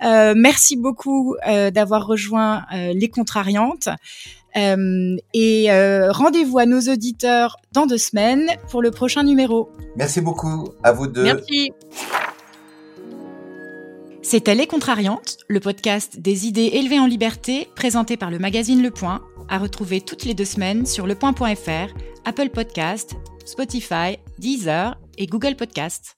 merci beaucoup d'avoir rejoint les Contrariantes. Euh, et euh, rendez-vous à nos auditeurs dans deux semaines pour le prochain numéro. Merci beaucoup. À vous deux. Merci. C'était Les Contrariantes, le podcast des idées élevées en liberté, présenté par le magazine Le Point, à retrouver toutes les deux semaines sur lepoint.fr, Apple Podcast, Spotify, Deezer et Google Podcast.